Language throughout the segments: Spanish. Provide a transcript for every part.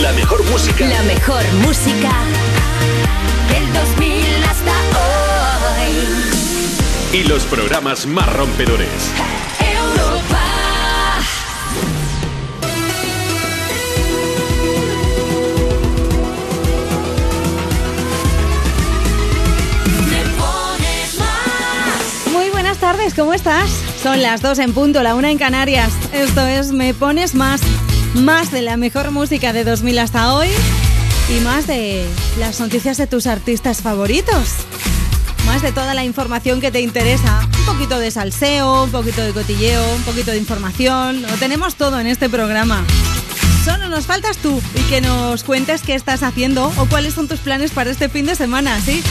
La mejor música. La mejor música del 2000 hasta hoy. Y los programas más rompedores. Europa. Me pones más. Muy buenas tardes, ¿cómo estás? Son las 2 en punto, la una en Canarias. Esto es Me Pones Más. Más de la mejor música de 2000 hasta hoy y más de las noticias de tus artistas favoritos. Más de toda la información que te interesa. Un poquito de salseo, un poquito de cotilleo, un poquito de información. Lo tenemos todo en este programa. Solo nos faltas tú y que nos cuentes qué estás haciendo o cuáles son tus planes para este fin de semana, ¿sí?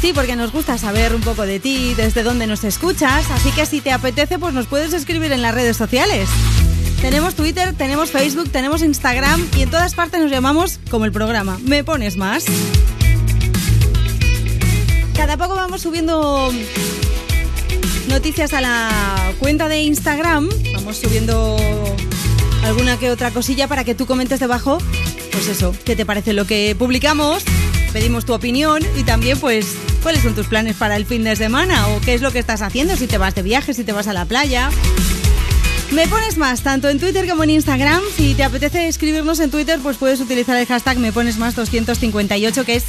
Sí, porque nos gusta saber un poco de ti, desde dónde nos escuchas, así que si te apetece, pues nos puedes escribir en las redes sociales. Tenemos Twitter, tenemos Facebook, tenemos Instagram y en todas partes nos llamamos como el programa. ¿Me pones más? Cada poco vamos subiendo noticias a la cuenta de Instagram. Vamos subiendo alguna que otra cosilla para que tú comentes debajo, pues eso, qué te parece lo que publicamos. Pedimos tu opinión y también pues cuáles son tus planes para el fin de semana o qué es lo que estás haciendo, si te vas de viaje, si te vas a la playa. Me pones más, tanto en Twitter como en Instagram. Si te apetece escribirnos en Twitter, pues puedes utilizar el hashtag Me pones más 258, que es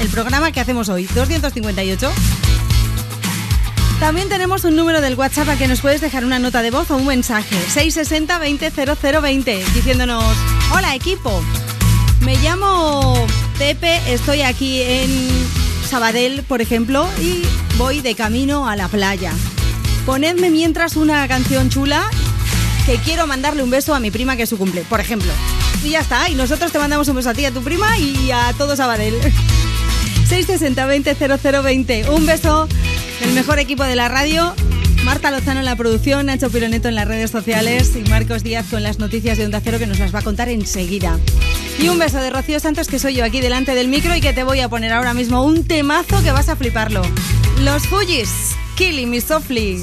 el programa que hacemos hoy. 258. También tenemos un número del WhatsApp a que nos puedes dejar una nota de voz o un mensaje. 660 20 0020 diciéndonos, hola equipo, me llamo Pepe, estoy aquí en Sabadell, por ejemplo, y voy de camino a la playa. Ponedme mientras una canción chula que quiero mandarle un beso a mi prima que es su cumple, por ejemplo. Y ya está, y nosotros te mandamos un beso a ti, a tu prima y a todos Sabadell. 660 20 0020. Un beso del mejor equipo de la radio. Marta Lozano en la producción, Nacho Pironeto en las redes sociales y Marcos Díaz con las noticias de Onda Cero que nos las va a contar enseguida. Y un beso de Rocío Santos que soy yo aquí delante del micro y que te voy a poner ahora mismo un temazo que vas a fliparlo. Los Fujis, Killing Me Softly.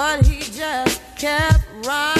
but he just kept right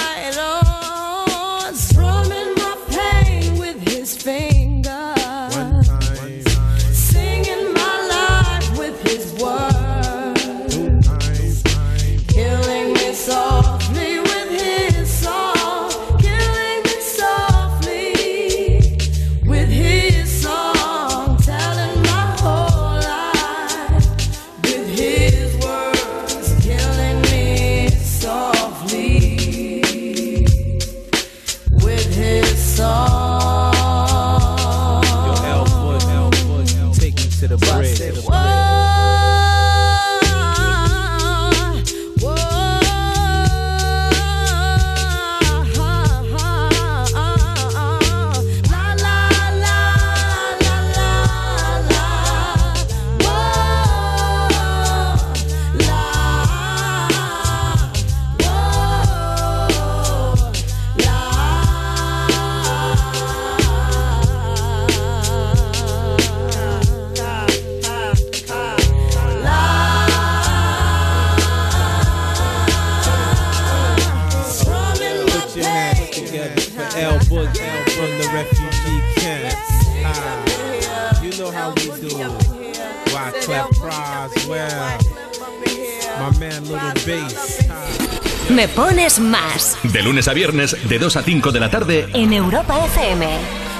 Más De lunes a viernes, de 2 a 5 de la tarde, en Europa FM.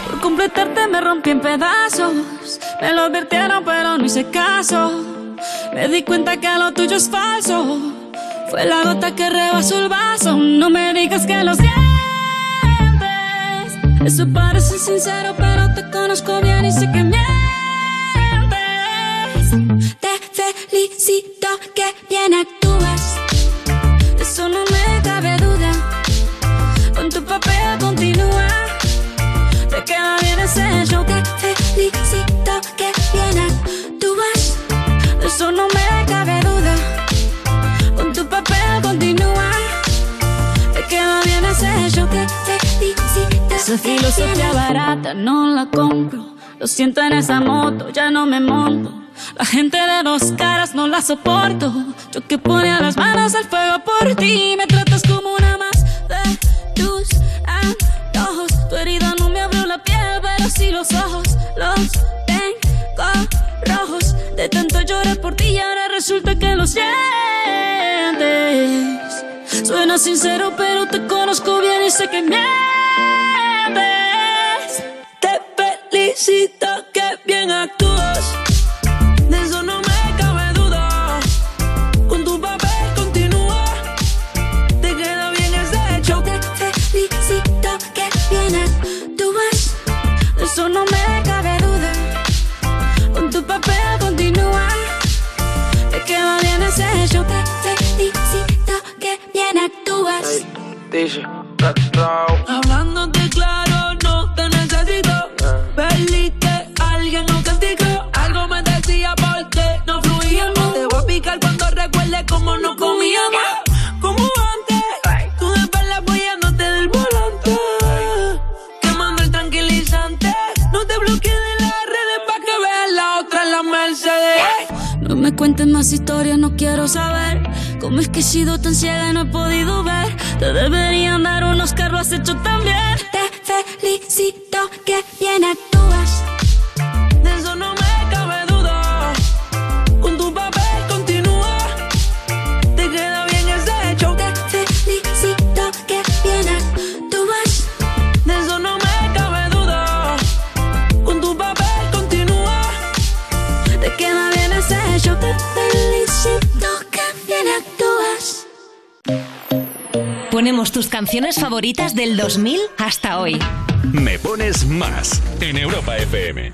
Por completarte me rompí en pedazos. Me lo advirtieron, pero no hice caso. Me di cuenta que lo tuyo es falso. Fue la gota que rebasó el vaso. No me digas que lo sientes. Eso parece sincero, pero te conozco bien y sé que mientes. Te felicito que bien actúas. Ese show. Te felicito que bien actúas. De eso no me cabe duda. Con tu papel continúa. Te queda bien ese show. Te felicito. Esa filosofía barata no la compro. Lo siento en esa moto, ya no me monto. La gente de dos caras no la soporto. Yo que ponía las manos al fuego por ti. Me tratas como una más de tus antojos. Tu herida no piel, pero sí los ojos. Los tengo rojos. De tanto llorar por ti y ahora resulta que lo sientes. Suena sincero, pero te conozco bien y sé que mientes. Te felicito que bien actúas. Hablándote claro, no te necesito. Perdiste alguien no castigo. Algo me decía porque no fluíamos. Te voy a picar cuando recuerde cómo no comíamos. Como antes, tú después la apoyándote del volante. Quemando el tranquilizante. No te bloquees de las redes pa' que veas la otra en la Mercedes. No me cuentes más historias, no quiero saber. Cómo es que he sido tan ciega y no he podido ver. Te deberían dar unos carros, hecho tan bien. Te felicito que bien actúas. Ponemos tus canciones favoritas del 2000 hasta hoy. Me pones más en Europa FM.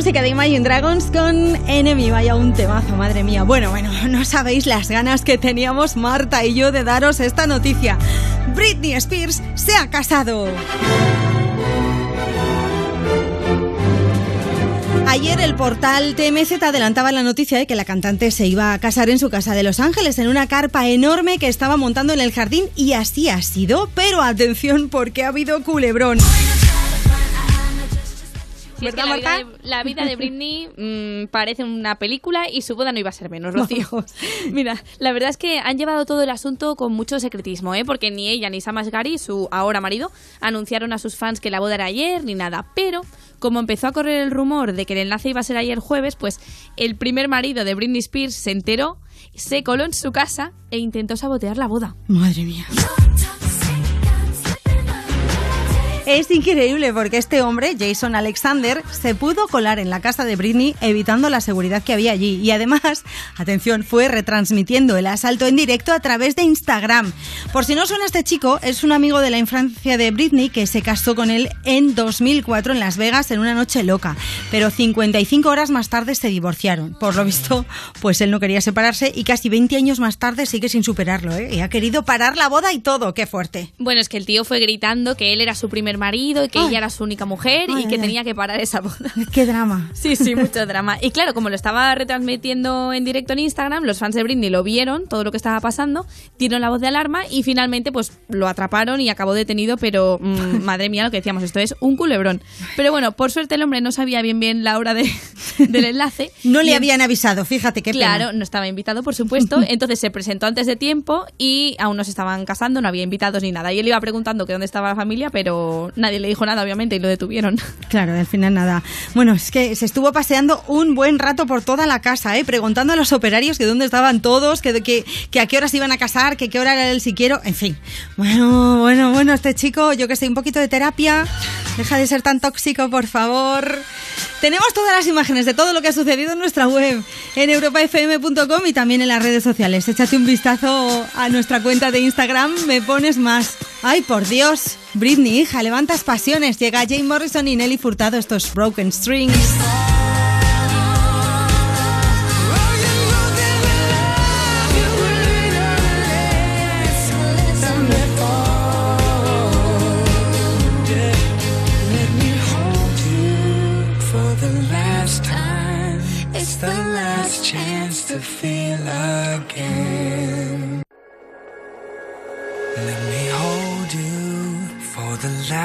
Música de Imagine Dragons con Enemy. Vaya un temazo, madre mía. Bueno, bueno, no sabéis las ganas que teníamos Marta y yo de daros esta noticia. Britney Spears se ha casado. Ayer el portal TMZ adelantaba la noticia de que la cantante se iba a casar en su casa de Los Ángeles, en una carpa enorme que estaba montando en el jardín, y así ha sido. Pero atención, porque ha habido culebrón. Si es que la vida, de, la vida de Britney mm, parece una película y su boda no iba a ser menos, Rocío. Mira, la verdad es que han llevado todo el asunto con mucho secretismo, ¿eh? porque ni ella ni Sam Asghari, su ahora marido, anunciaron a sus fans que la boda era ayer ni nada. Pero como empezó a correr el rumor de que el enlace iba a ser ayer jueves, pues el primer marido de Britney Spears se enteró, se coló en su casa e intentó sabotear la boda. Madre mía. Es increíble porque este hombre, Jason Alexander, se pudo colar en la casa de Britney evitando la seguridad que había allí. Y además, atención, fue retransmitiendo el asalto en directo a través de Instagram. Por si no suena este chico, es un amigo de la infancia de Britney que se casó con él en 2004 en Las Vegas en una noche loca. Pero 55 horas más tarde se divorciaron. Por lo visto, pues él no quería separarse y casi 20 años más tarde sigue sin superarlo. ¿eh? Y ha querido parar la boda y todo. ¡Qué fuerte! Bueno, es que el tío fue gritando que él era su primer marido y que Ay. ella era su única mujer Ay, y que tenía que parar esa boda. ¡Qué drama! Sí, sí, mucho drama. Y claro, como lo estaba retransmitiendo en directo en Instagram, los fans de Britney lo vieron, todo lo que estaba pasando, dieron la voz de alarma y finalmente pues lo atraparon y acabó detenido, pero mm, madre mía, lo que decíamos, esto es un culebrón. Pero bueno, por suerte el hombre no sabía bien bien la hora de, del enlace. No le habían avisado, fíjate qué pena. Claro, no estaba invitado, por supuesto. Entonces se presentó antes de tiempo y aún no se estaban casando, no había invitados ni nada. Y él iba preguntando que dónde estaba la familia, pero nadie le dijo nada, obviamente, y lo detuvieron. Claro, al final nada. Bueno, es que se estuvo paseando un buen rato por toda la casa, ¿eh? preguntando a los operarios que dónde estaban todos, que a qué horas iban a casar, que qué hora era el siquiero, en fin. Bueno, bueno, bueno, este chico, yo que sé, un poquito de terapia. Deja de ser tan tóxico, por favor. Tenemos todas las imágenes de todo lo que ha sucedido en nuestra web, en europafm.com y también en las redes sociales. Échate un vistazo a nuestra cuenta de Instagram, me pones más. Ay, por Dios. Britney, hija, levantas pasiones. Llega Jane Morrison y Nelly Furtado, estos Broken Strings. The last chance to feel.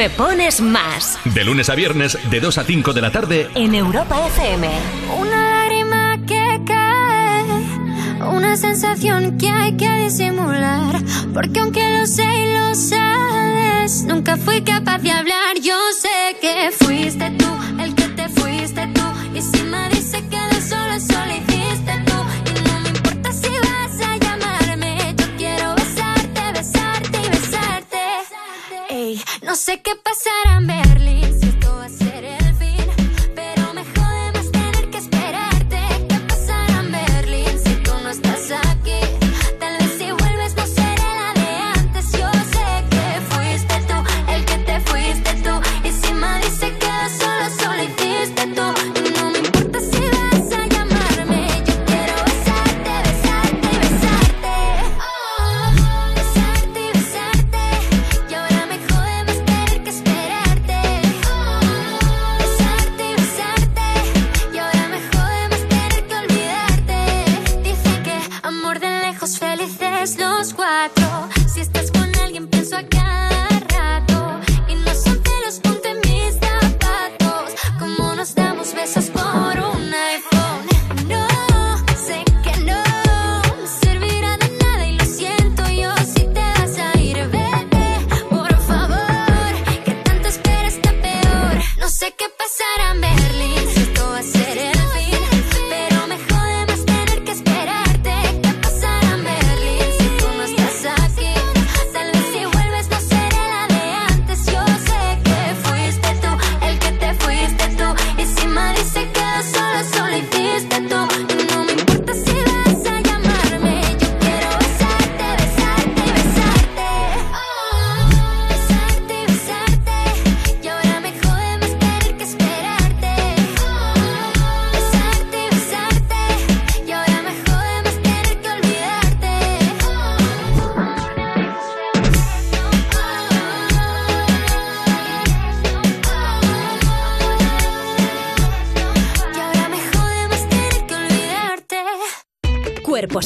Me pones más De lunes a viernes, de 2 a 5 de la tarde, en Europa FM. Una lágrima que cae, una sensación que hay que disimular. Porque aunque lo sé y lo sabes, nunca fui capaz de hablar. Yo sé que fuiste tú el que te fuiste tú. Y si me dice que de solo solo sé qué pasará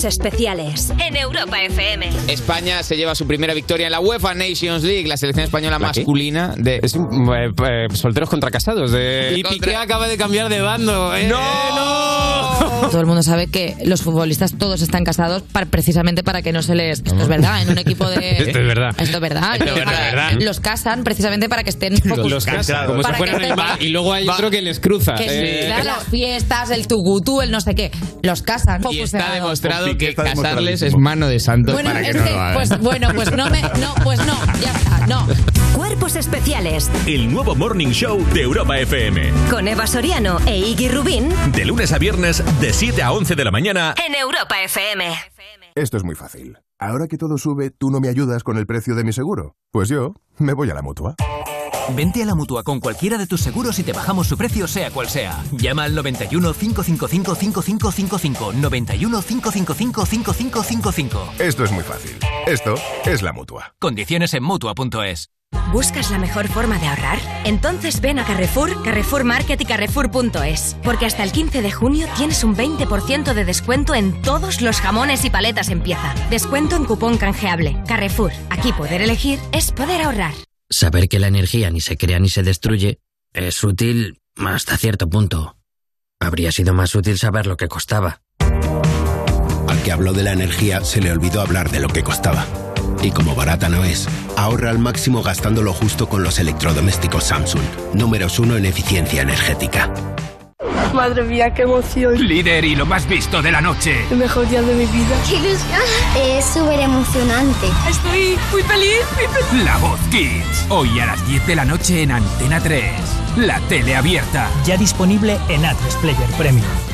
Cuerpos Especiales en Europa FM. España se lleva su primera victoria en la UEFA Nations League, la selección española masculina de... Es un, eh, eh, solteros contra casados. De... Y Piqué acaba de cambiar de bando. ¿eh? ¡No! Todo el mundo sabe que los futbolistas todos están casados para- precisamente para que no se les... Esto es verdad, en un equipo de... Esto es verdad. Esto es verdad. Esto es verdad, verdad. Los casan precisamente para que estén focus- Los casan, como si Para fueran que el estén-. Y luego hay otro que les cruza. Que Eh, sí, claro, las fiestas, el tugutú, el no sé qué. Los casan. Y está demostrado que casarles es mano de santos Bueno, para que es no que, lo hagan. pues bueno, pues no me, no, pues no, ya está, no. Cuerpos Especiales El nuevo Morning Show de Europa FM. con Eva Soriano e Iggy Rubín De lunes a viernes, de 7 a 11 de la mañana. en Europa FM. Esto es muy fácil. Ahora que todo sube, ¿tú no me ayudas con el precio de mi seguro? Pues yo me voy a la mutua. Vente a la mutua con cualquiera de tus seguros y te bajamos su precio, sea cual sea. Llama al 91 555 5555. 91 555 5555. Esto es muy fácil. Esto es la mutua. Condiciones en mutua.es. ¿Buscas la mejor forma de ahorrar? Entonces ven a Carrefour, Carrefour Market y Carrefour.es. Porque hasta el 15 de junio tienes un 20% de descuento en todos los jamones y paletas en pieza. Descuento en cupón canjeable. Carrefour. Aquí poder elegir es poder ahorrar. Saber que la energía ni se crea ni se destruye es útil hasta cierto punto. Habría sido más útil saber lo que costaba. Al que habló de la energía se le olvidó hablar de lo que costaba. Y como barata no es, ahorra al máximo gastando lo justo con los electrodomésticos Samsung, números uno en eficiencia energética. Madre mía, qué emoción. Líder y lo más visto de la noche. El mejor día de mi vida. ¡Qué ilusión! Es súper emocionante. Estoy muy feliz, muy feliz. La Voz Kids. Hoy a las 10 de la noche en Antena 3. La tele abierta. Ya disponible en Atlas Player Premium.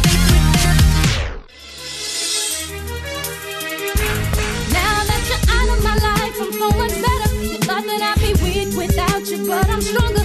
But I'm stronger.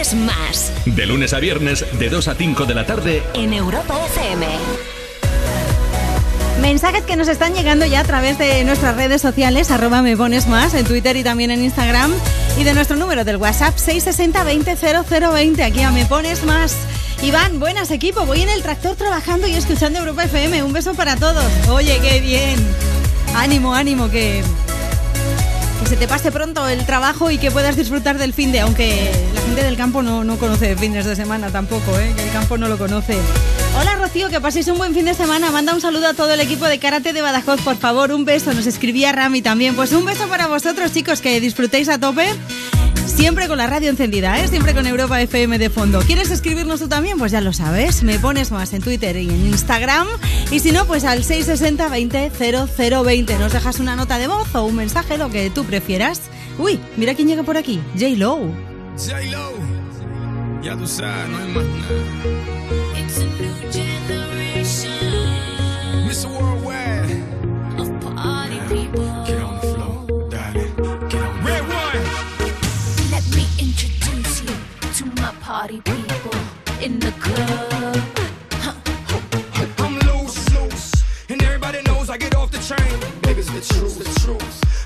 Más De lunes a viernes, de 2 a 5 de la tarde. en Europa FM. Mensajes que nos están llegando ya a través de nuestras redes sociales, arroba me pones más, en Twitter y también en Instagram, y de nuestro número del WhatsApp 660-200020, aquí a me pones más. Iván, buenas equipo, voy en el tractor trabajando y escuchando Europa FM, un beso para todos. Oye, qué bien. Ánimo, ánimo, que, que se te pase pronto el trabajo y que puedas disfrutar del fin de, aunque gente del campo no, no conoce fines de semana tampoco, ¿eh? que el campo no lo conoce. Hola Rocío, que paséis un buen fin de semana. Manda un saludo a todo el equipo de Karate de Badajoz, por favor, un beso. Nos escribía Rami también. Pues un beso para vosotros, chicos, que disfrutéis a tope. Siempre con la radio encendida, ¿eh? siempre con Europa FM de fondo. ¿Quieres escribirnos tú también? Pues ya lo sabes. Me pones más en Twitter y en Instagram. Y si no, pues al 660-200020. Nos dejas una nota de voz o un mensaje, lo que tú prefieras. Uy, mira quién llega por aquí. J-Lo. J-Lo, ya tú sabes, no hay más nada. It's a new generation. Mr. Worldwide. Of party people. Get on the floor, darling. Get on Red one. Let me introduce you to my party people in the club. I'm loose, loose. And everybody knows I get off the train. Baby's the truth, the truth.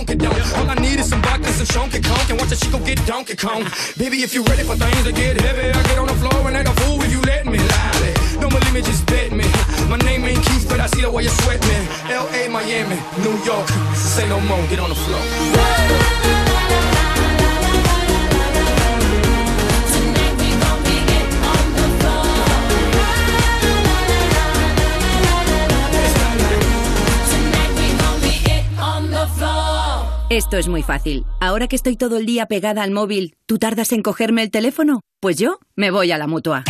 Donkey Donk. All I need is some vodka, some Shonky Conk, and watch a chico get Donkey Kong. Baby, if you're ready for things to get heavy, I get on the floor and act a fool if you let me. Lie. Don't believe me, just bet me. My name ain't Keith, but I see the way you sweat me. L.A., Miami, New York. Say no more, get on the floor. Esto es muy fácil. Ahora que estoy todo el día pegada al móvil, ¿tú tardas en cogerme el teléfono? Pues yo me voy a la mutua.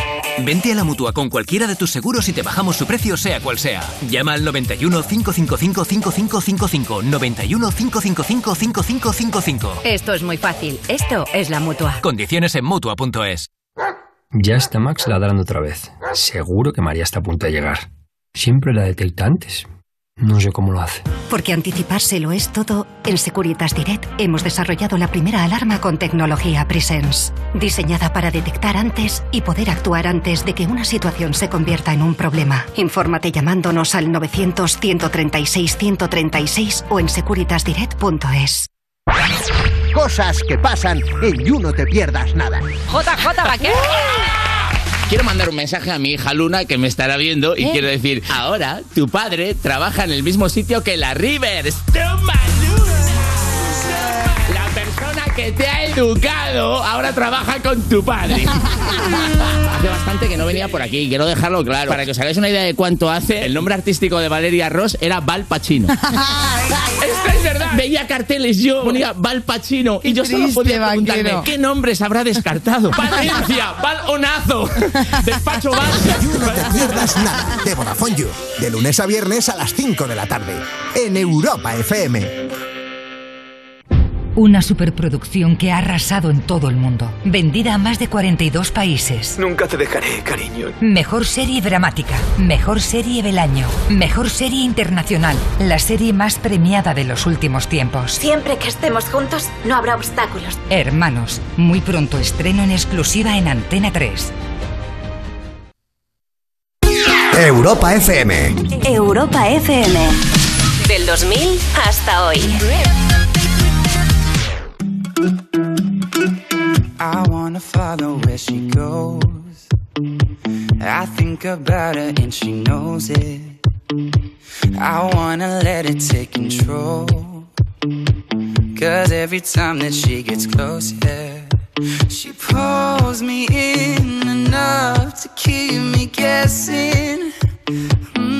Vente a la mutua con cualquiera de tus seguros y te bajamos su precio, sea cual sea. Llama al 91 555 5555. 91 555 5555. Esto es muy fácil. Esto es la mutua. Condiciones en mutua.es. Ya está Max ladrando otra vez. Seguro que María está a punto de llegar. Siempre la detecta antes. No sé cómo lo hace. Porque anticipárselo es todo, en Securitas Direct hemos desarrollado la primera alarma con tecnología Presence, diseñada para detectar antes y poder actuar antes de que una situación se convierta en un problema. Infórmate llamándonos al 900-136-136 o en securitasdirect.es. Cosas que pasan en You No Te Pierdas Nada. JJ Vaquero. Quiero mandar un mensaje a mi hija Luna que me estará viendo y ¿Eh? quiero decir, ahora tu padre trabaja en el mismo sitio que la Rivers. ¡Toma, Luna! Que te ha educado ahora trabaja con tu padre. hace bastante que no venía por aquí, quiero dejarlo claro. Para que os hagáis una idea de cuánto hace, el nombre artístico de Valeria Ross era Val Pacino. Esto es verdad. Veía carteles yo, ponía Val Pacino y yo solo podía preguntarme qué nombres habrá descartado. Valencia, Val Onazo, Despacho Val. No Te Pierdas Nada de Vodafone You. De lunes a viernes a las 5 de la tarde. En Europa FM. Una superproducción que ha arrasado en todo el mundo. Vendida a más de 42 países. Nunca te dejaré, cariño. Mejor serie dramática. Mejor serie del año. Mejor serie internacional. La serie más premiada de los últimos tiempos. Siempre que estemos juntos, no habrá obstáculos. Hermanos. Muy pronto estreno en exclusiva en Antena 3. Europa FM. Europa FM. Del 2000 hasta hoy. I wanna follow where she goes. I think about her and she knows it. I wanna let it take control. Cause every time that she gets close, yeah, she pulls me in enough to keep me guessing. Mm.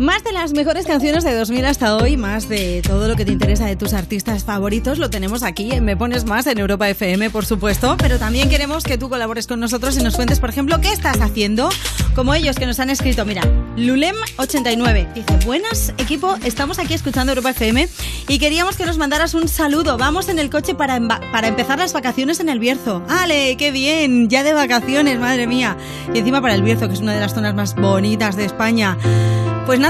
Más de las mejores canciones de 2000 hasta hoy, más de todo lo que te interesa de tus artistas favoritos, lo tenemos aquí en Me Pones Más en Europa FM, por supuesto. Pero también queremos que tú colabores con nosotros y nos cuentes, por ejemplo, qué estás haciendo. Como ellos que nos han escrito, mira, Lulem89 dice: Buenas, equipo, estamos aquí escuchando Europa FM y queríamos que nos mandaras un saludo. Vamos en el coche para, para empezar las vacaciones en el Bierzo. ¡Ale, qué bien! Ya de vacaciones, madre mía. Y encima para el Bierzo, que es una de las zonas más bonitas de España. Pues nada,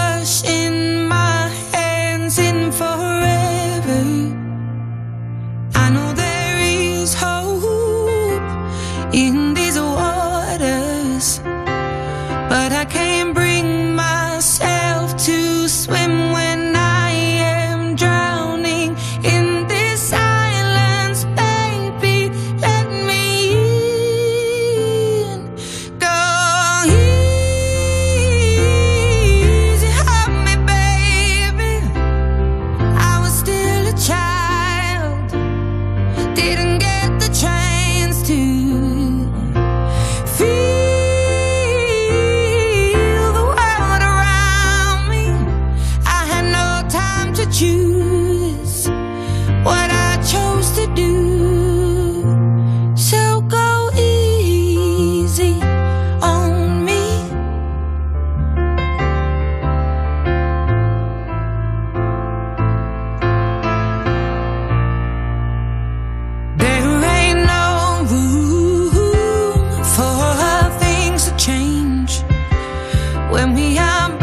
when we are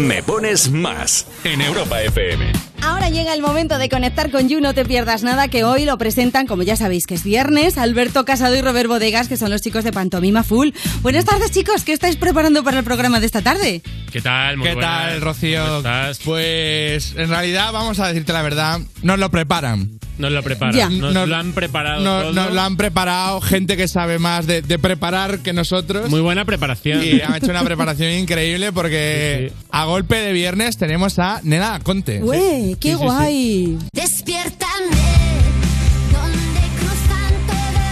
Me Pones Más en Europa FM. Ahora llega el momento de conectar con You, no te pierdas nada, que hoy lo presentan, como ya sabéis que es viernes, Alberto Casado y Robert Bodegas, que son los chicos de Pantomima Full. Buenas tardes, chicos, ¿qué estáis preparando para el programa de esta tarde? ¿Qué tal? Muy ¿Qué buenas. tal, Rocío? ¿Cómo estás? Pues en realidad, vamos a decirte la verdad, nos lo preparan. Nos lo preparan. Ya. Nos, Nos- lo han preparado Nos, todo. nos lo han preparado gente que sabe más de, de preparar que nosotros. Muy buena preparación. Y han hecho una preparación increíble porque a golpe de viernes tenemos a Nena Conte. ¡Ué, qué guay!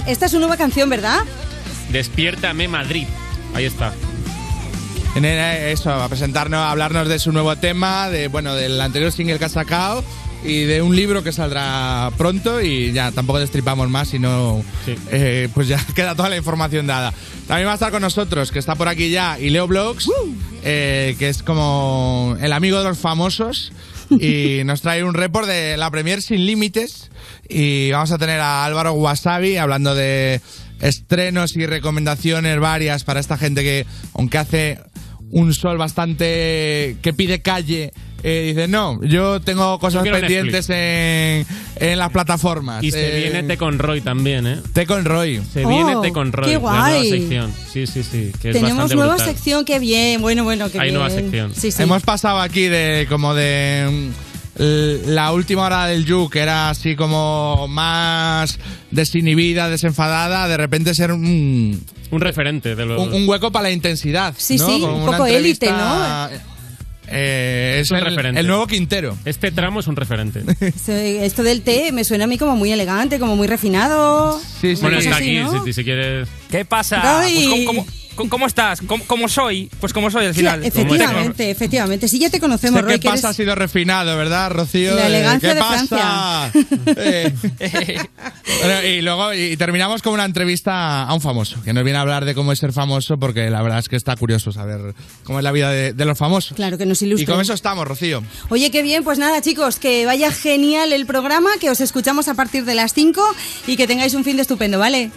Esta es su nueva canción, ¿verdad? Despiértame Madrid. Ahí está. Nena, eso, a presentarnos, a hablarnos de su nuevo tema, de bueno, del anterior single que ha sacado y de un libro que saldrá pronto y ya tampoco destripamos más, sino eh, pues ya queda toda la información dada. También va a estar con nosotros, que está por aquí ya, y Leo Blogs, eh, que es como el amigo de los famosos. Y nos trae un report de la Premier Sin Límites. Y vamos a tener a Álvaro Wasabi hablando de estrenos y recomendaciones varias para esta gente que, aunque hace un sol bastante que pide calle, eh, dice, no, yo tengo cosas pendientes en, en las plataformas. Y se Eh, viene Te con Roy también, ¿eh? Te con Roy. Se Oh, viene Te con Roy. qué La nueva guay. sección. Sí, sí, sí. Que es Tenemos nueva brutal. sección, qué bien, bueno, bueno, qué Hay bien. nueva sección. Sí, sí. Hemos pasado aquí de como de mm, la última hora del You, que era así como más desinhibida, desenfadada, de repente ser un, Un referente de los. un, un hueco para la intensidad. Sí, ¿no? sí, Como un poco élite, entrevista, eh, es un el, referente. el nuevo Quintero. Este tramo es un referente. Esto del té me suena a mí como muy elegante, como muy refinado. Sí, Bueno, Una está aquí, ¿no? si, si quieres. ¿Qué pasa? Pues, ¿cómo, cómo- cómo- cómo estás? ¿Cómo, cómo soy? Pues como soy al Sí, final. efectivamente, efectivamente. Sí, ya te conocemos, Sé Roy, que que pasa ha eres... sido refinado, ¿verdad, Rocío? La Eh, elegancia ¿Qué de pasa? Eh. Bueno, y luego y terminamos con una entrevista a un famoso, que nos viene a hablar de cómo es ser famoso, porque la verdad es que está curioso saber cómo es la vida de, de los famosos. Claro, que nos Y ilustre. con eso estamos, Rocío. Oye, qué bien, pues nada, chicos, que vaya genial el programa, que os escuchamos a partir de las 5 y que tengáis un fin de estupendo, ¿vale?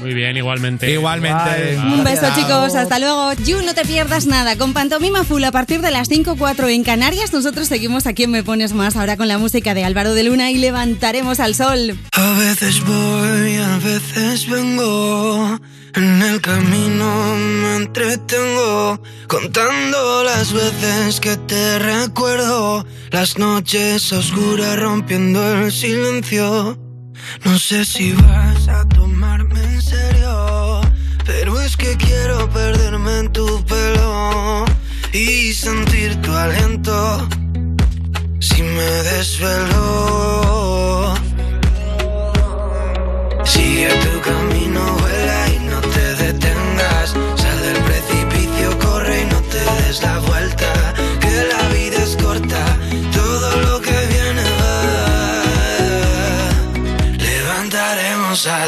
Muy bien, igualmente. Igualmente. Un beso, chicos, hasta luego. You, no te pierdas nada. Con Pantomima Full a partir de las 5 4 en Canarias, nosotros seguimos aquí en Me Pones Más, ahora con la música de Álvaro de Luna y levantaremos al sol. A veces voy, a veces vengo. En el camino me entretengo contando las veces que te recuerdo. Las noches oscuras rompiendo el silencio. No sé si vas a tomarme en serio, pero es que quiero perderme en tu pelo y sentir tu aliento. Si me desvelo. Sigue tu camino, Levantaremos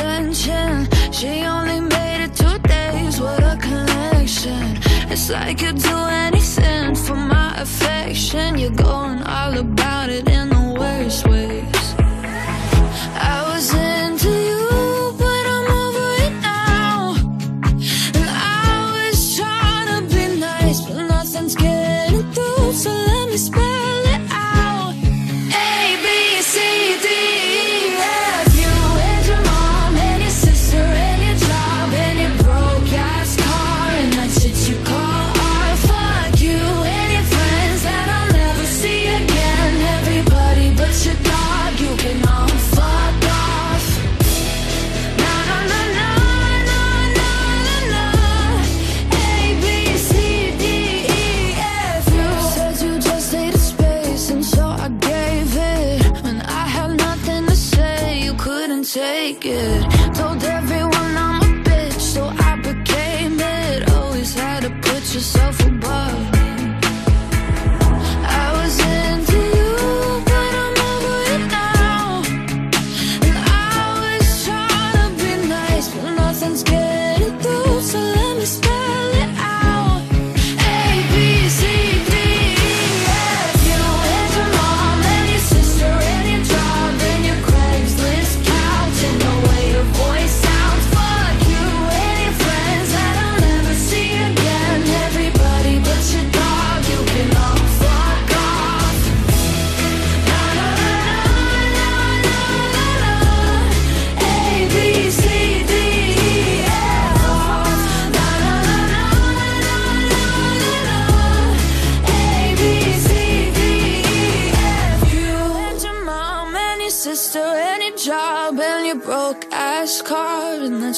Attention. She only made it two days, what a connection. It's like you'd do anything for my affection. You're going all about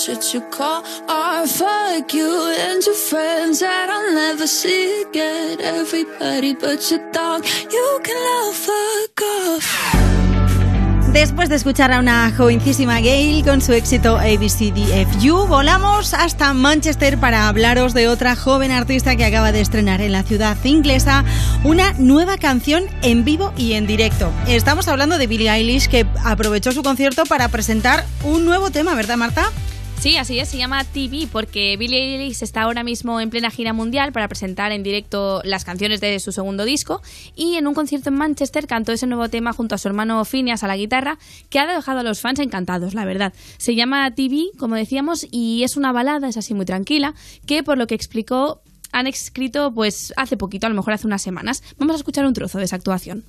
you call. Fuck you friends that never see. Everybody but you can fuck off. Después de escuchar a una jovencísima Gail con su éxito ABCDFU, volamos hasta Manchester para hablaros de otra joven artista que acaba de estrenar en la ciudad inglesa una nueva canción en vivo y en directo. Estamos hablando de Billie Eilish que aprovechó su concierto para presentar un nuevo tema, ¿verdad Marta? Sí, así es, se llama TV porque Billie Eilish está ahora mismo en plena gira mundial para presentar en directo las canciones de su segundo disco y en un concierto en Manchester cantó ese nuevo tema junto a su hermano Phineas a la guitarra que ha dejado a los fans encantados, la verdad. Se llama TV, como decíamos, y es una balada, es así muy tranquila, que por lo que explicó han escrito pues hace poquito, a lo mejor hace unas semanas. Vamos a escuchar un trozo de esa actuación.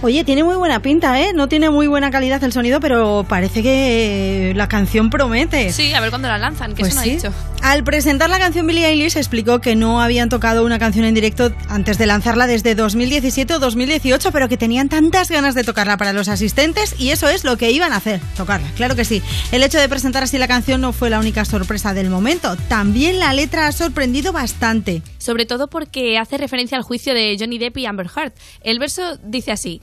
Oye, tiene muy buena pinta, ¿eh? No tiene muy buena calidad el sonido, pero parece que la canción promete. Sí, a ver cuándo la lanzan, que Pues eso no sí. ha dicho. Al presentar la canción Billie Eilish explicó que no habían tocado una canción en directo antes de lanzarla desde 2017 o 2018, pero que tenían tantas ganas de tocarla para los asistentes y eso es lo que iban a hacer, tocarla, claro que sí. El hecho de presentar así la canción no fue la única sorpresa del momento, también la letra ha sorprendido bastante. Sobre todo porque hace referencia al juicio de Johnny Depp y Amber Heard. El verso dice así: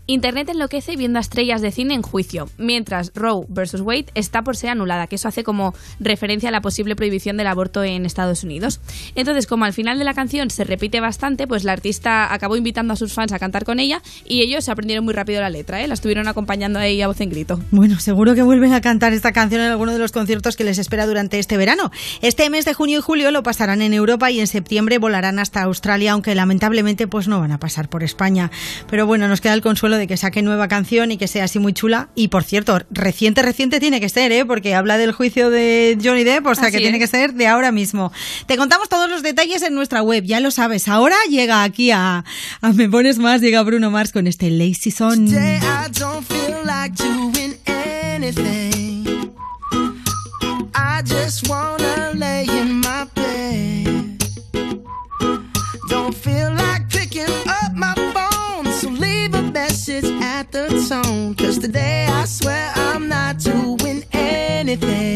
Internet enloquece viendo estrellas de cine en juicio, mientras Roe vs. Wade está por ser anulada, que eso hace como referencia a la posible prohibición del aborto en Estados Unidos. Entonces, como al final de la canción se repite bastante, pues la artista acabó invitando a sus fans a cantar con ella y ellos aprendieron muy rápido la letra, ¿eh? la estuvieron acompañando ahí a voz en grito. Bueno, seguro que vuelven a cantar esta canción en alguno de los conciertos que les espera durante este verano. Este mes de junio y julio lo pasarán en Europa y en septiembre volarán hasta Australia, aunque lamentablemente pues no van a pasar por España. Pero bueno, nos queda el consuelo de que saque nueva canción y que sea así muy chula. Y por cierto, reciente, reciente tiene que ser, ¿eh? porque habla del juicio de Johnny Depp, o sea Así que tiene que ser de ahora mismo. Te contamos todos los detalles en nuestra web, ya lo sabes. Ahora llega aquí a, a Me Pones Más, llega Bruno Mars con este Lazy Son. I just wanna Cause today I swear I'm not doing anything.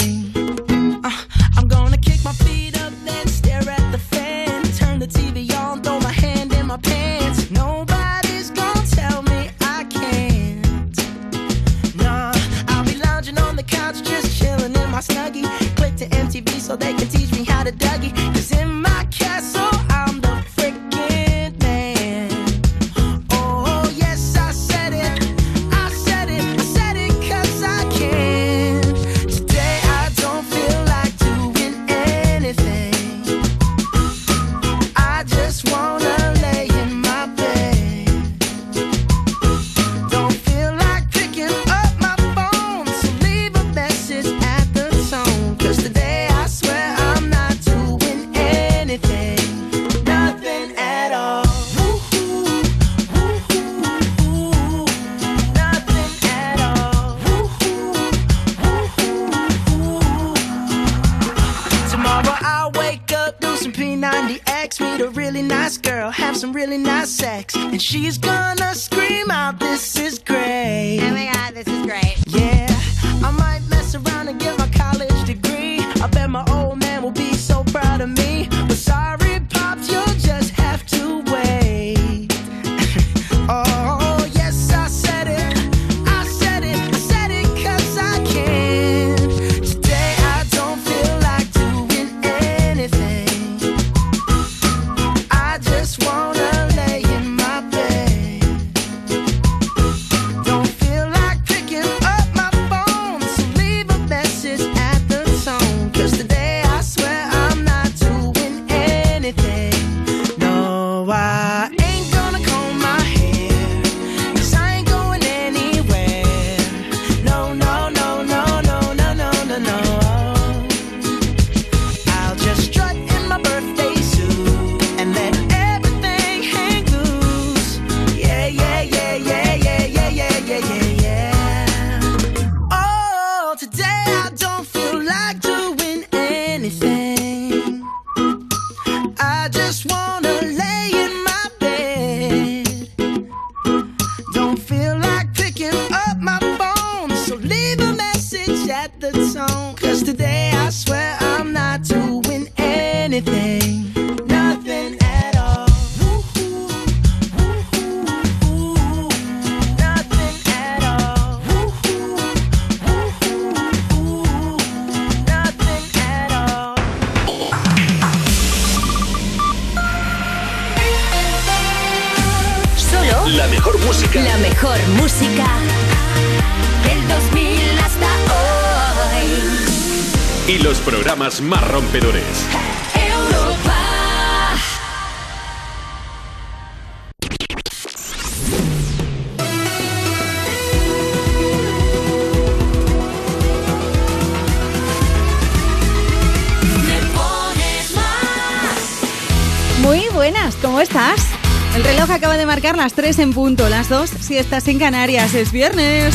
3 en punto, las 2 si estás en Canarias, es viernes.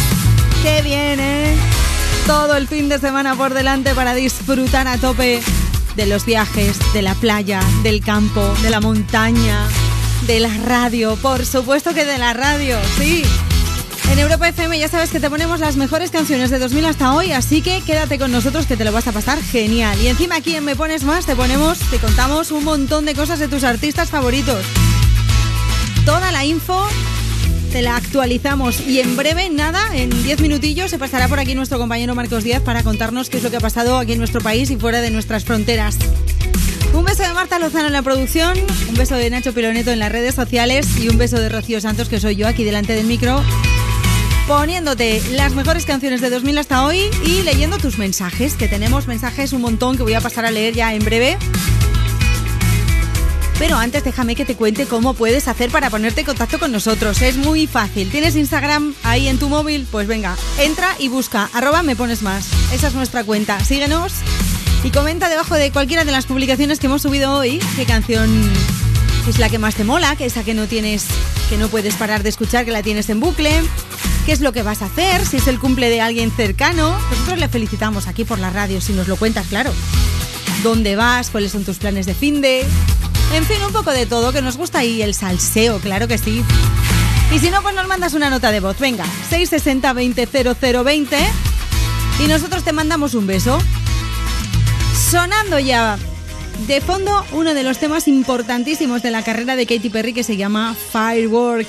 ¡Qué bien, eh! Todo el fin de semana por delante para disfrutar a tope de los viajes, de la playa, del campo, de la montaña, de la radio. Por supuesto que de la radio, sí. En Europa FM ya sabes que te ponemos las mejores canciones de 2000 hasta hoy, así que quédate con nosotros que te lo vas a pasar genial. Y encima aquí en Me Pones Más te ponemos, te contamos un montón de cosas de tus artistas favoritos. Info te la actualizamos y en breve, nada, en 10 minutillos se pasará por aquí nuestro compañero Marcos Díaz para contarnos qué es lo que ha pasado aquí en nuestro país y fuera de nuestras fronteras. Un beso de Marta Lozano en la producción, un beso de Nacho Piloneto en las redes sociales y un beso de Rocío Santos, que soy yo aquí delante del micro, poniéndote las mejores canciones de 2000 hasta hoy y leyendo tus mensajes, que tenemos mensajes un montón que voy a pasar a leer ya en breve. Pero antes déjame que te cuente cómo puedes hacer para ponerte en contacto con nosotros. Es muy fácil. ¿Tienes Instagram ahí en tu móvil? Pues venga, entra y busca arroba me pones más. Esa es nuestra cuenta. Síguenos y comenta debajo de cualquiera de las publicaciones que hemos subido hoy qué canción es la que más te mola, que esa que no tienes, que no puedes parar de escuchar, que la tienes en bucle. ¿Qué es lo que vas a hacer? Si es el cumple de alguien cercano. Nosotros le felicitamos aquí por la radio, si nos lo cuentas, claro. ¿Dónde vas? ¿Cuáles son tus planes de fin de? En fin, un poco de todo, que nos gusta ahí el salseo, claro que sí. Y si no, pues nos mandas una nota de voz. Venga, 660 20 0020 y nosotros te mandamos un beso. Sonando ya de fondo uno de los temas importantísimos de la carrera de Katy Perry que se llama Firework.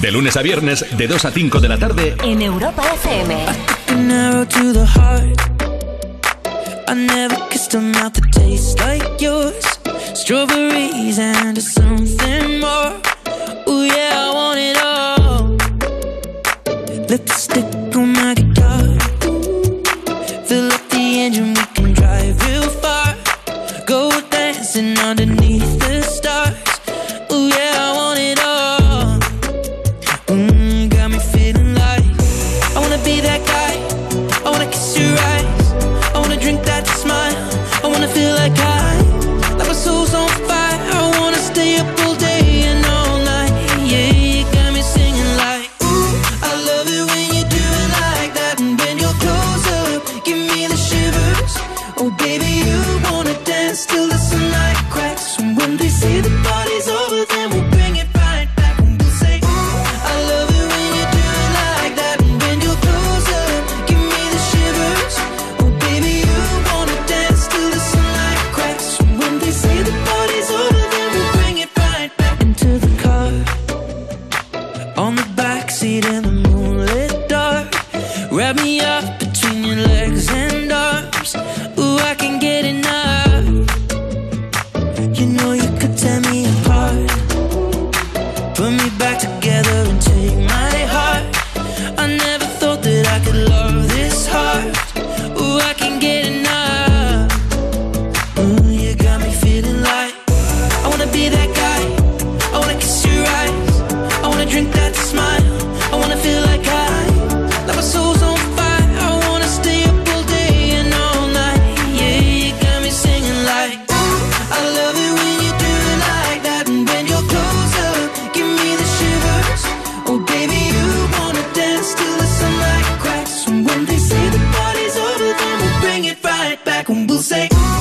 De lunes a viernes, de 2 a 5 de la tarde. En Europa FM. I never kissed a mouth that tastes like yours. Strawberries and something more. pé com buceta.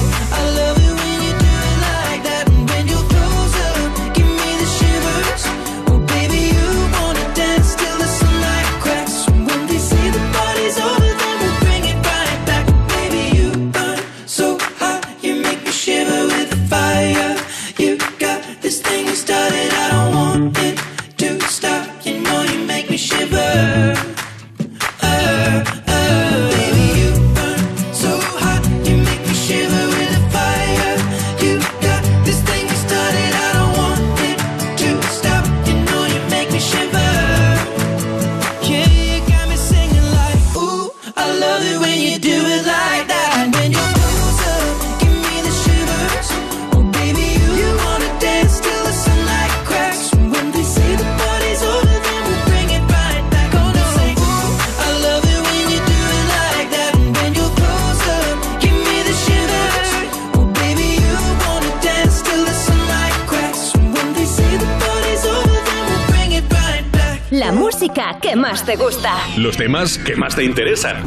te gusta. Los temas que más te interesan.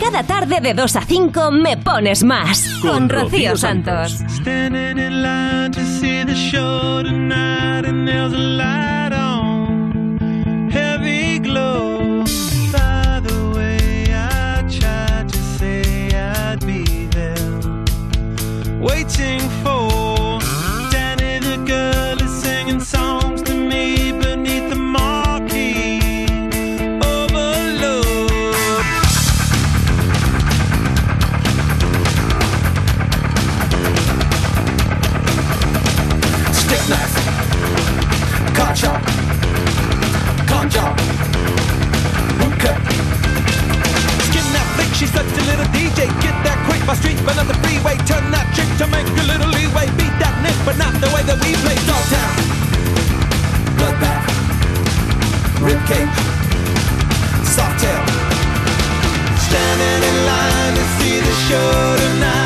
Cada tarde de 2 a 5 me pones más. Con, Rocío, Santos. Waiting for my street, but not the freeway. Turn that trick to make a little leeway. Beat that nick, but not the way that we play. Dogtown, bloodbath, ribcage, soft tail. Standing in line to see the show tonight.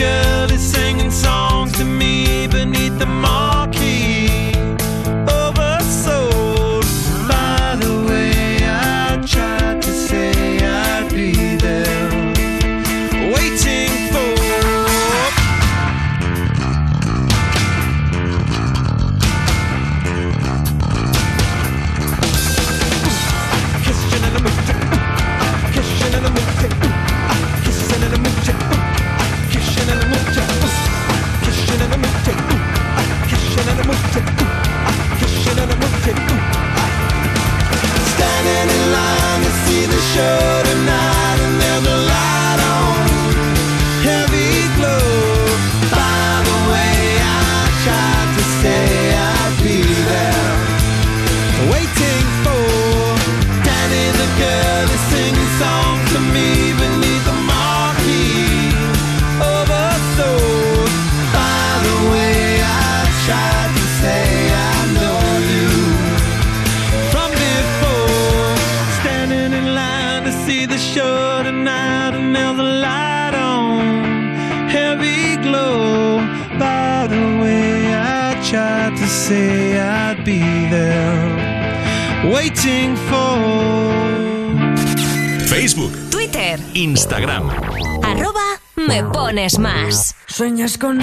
girl. Facebook, Twitter, Instagram. Arroba me pones más. Sueñas con.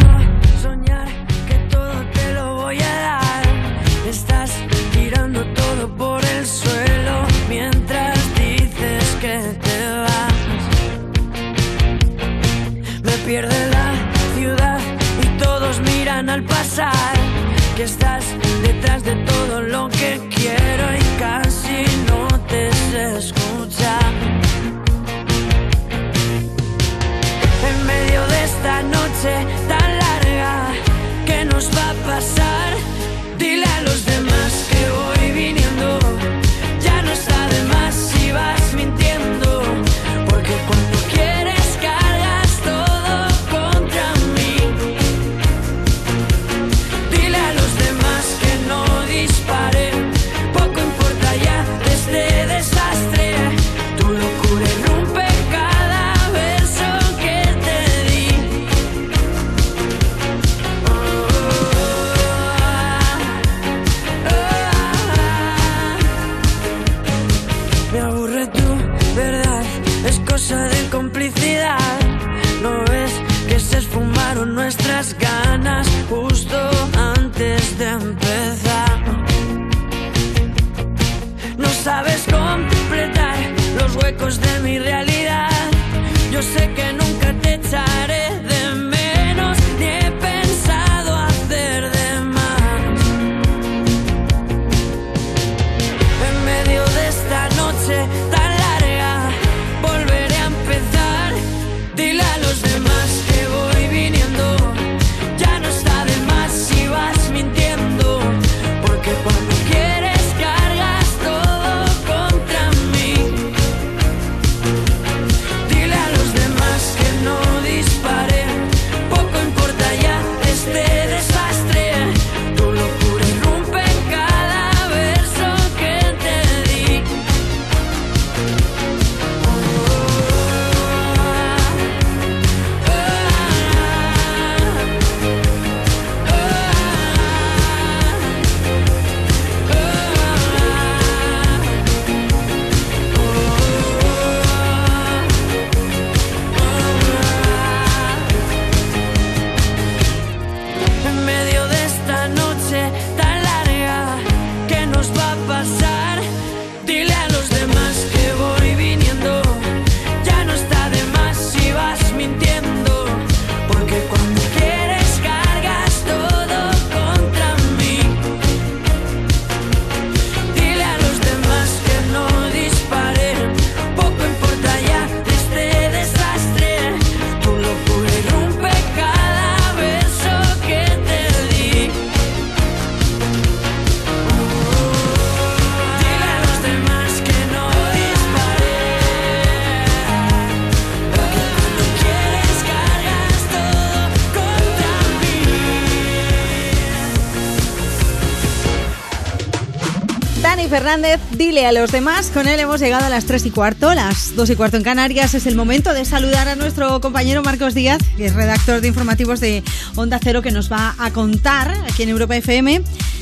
Dile a los demás. Con él hemos llegado a las 3 y cuarto, las 2 y cuarto en Canarias. Es el momento de saludar a nuestro compañero Marcos Díaz, que es redactor de informativos de Onda Cero, que nos va a contar aquí en Europa FM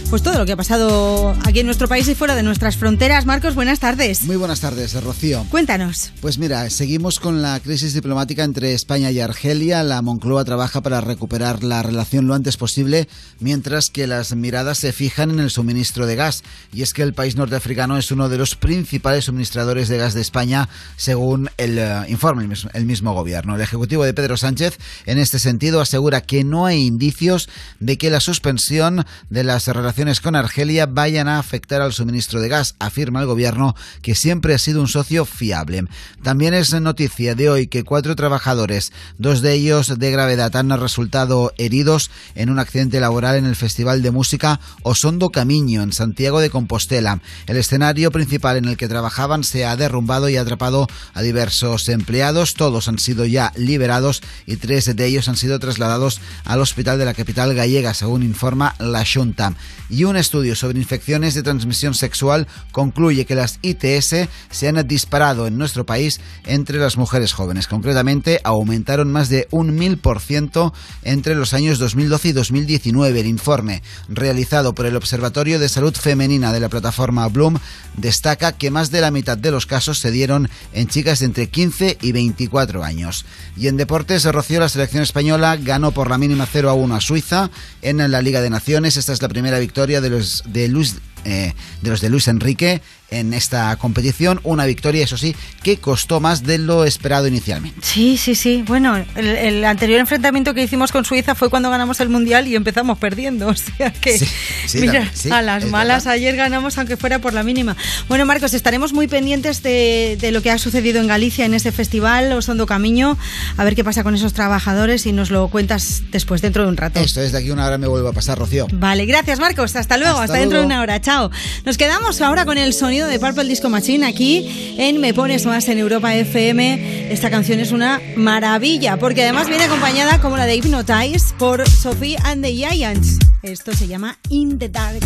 pues todo lo que ha pasado aquí en nuestro país y fuera de nuestras fronteras. Marcos, buenas tardes. Muy buenas tardes, Rocío. Cuéntanos. Pues mira, seguimos con la crisis diplomática entre España y Argelia. La Moncloa trabaja para recuperar la relación lo antes posible, mientras que las miradas se fijan en el suministro de gas. Y es que el país norteafricano es uno de los principales suministradores de gas de España, según el eh, informe el mismo, el mismo gobierno. El ejecutivo de Pedro Sánchez, en este sentido, asegura que no hay indicios de que la suspensión de las relaciones con Argelia vayan a afectar al suministro de gas, afirma el gobierno que siempre ha sido un socio fiable. También es noticia de hoy que cuatro trabajadores, dos de ellos de gravedad, han resultado heridos en un accidente laboral en el Festival de Música Osondo Camiño, en Santiago de Compostela. El escenario principal en el que trabajaban se ha derrumbado y atrapado a diversos empleados. Todos han sido ya liberados y tres de ellos han sido trasladados al hospital de la capital gallega, según informa la Junta y un estudio sobre infecciones de transmisión sexual concluye que las ITS se han disparado en nuestro país entre las mujeres jóvenes. Concretamente, aumentaron más de un mil por ciento entre los años 2012 y 2019. El informe realizado por el Observatorio de Salud Femenina de la plataforma Bloom destaca que más de la mitad de los casos se dieron en chicas de entre 15 y 24 años. Y en deportes, Rocío, la selección española ganó por la mínima 0 a 1 a Suiza en la Liga de Naciones. Esta es la primera victoria de los de Luis eh, de los de Luis Enrique en esta competición. Una victoria, eso sí, que costó más de lo esperado inicialmente. Sí, sí, sí. Bueno, el, el anterior enfrentamiento que hicimos con Suiza fue cuando ganamos el Mundial y empezamos perdiendo. O sea que, Sí, sí, mira, también, sí, a las malas verdad. ayer ganamos aunque fuera por la mínima. Bueno, Marcos, estaremos muy pendientes de, de lo que ha sucedido en Galicia en ese festival, Osondo Camiño, a ver qué pasa con esos trabajadores y nos lo cuentas después, dentro de un rato. Esto es de aquí una hora me vuelvo a pasar, Rocío. Vale, gracias Marcos, hasta luego, hasta, Hasta dentro de luego. una hora, chao. Nos quedamos ahora con el sonido de Purple Disco Machine aquí en Me Pones Más en Europa FM. Esta canción es una maravilla porque además viene acompañada como la de Hypnotize por Sophie and the Giants. Esto se llama In the Dark.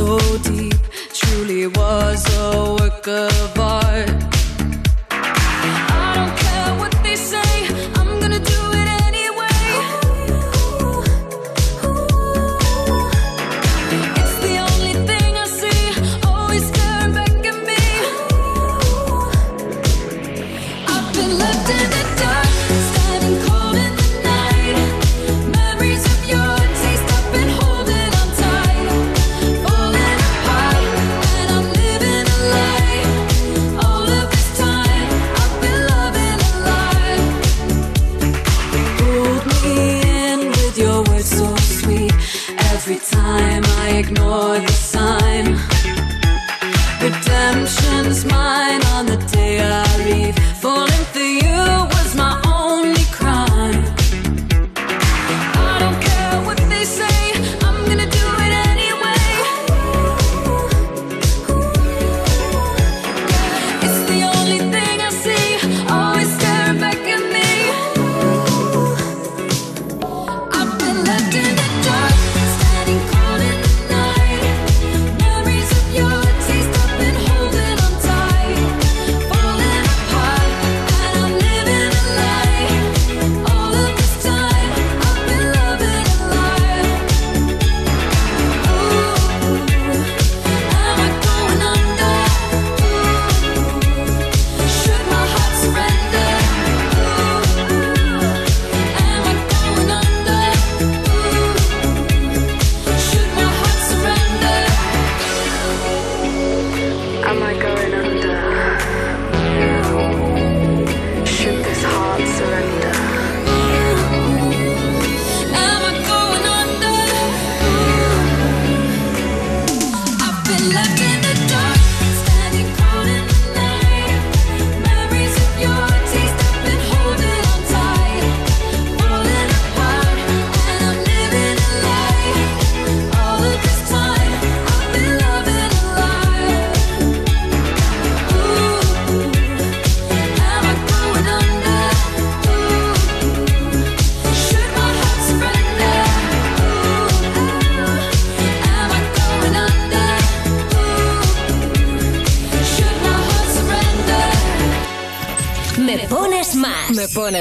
So deep, truly was a work of art.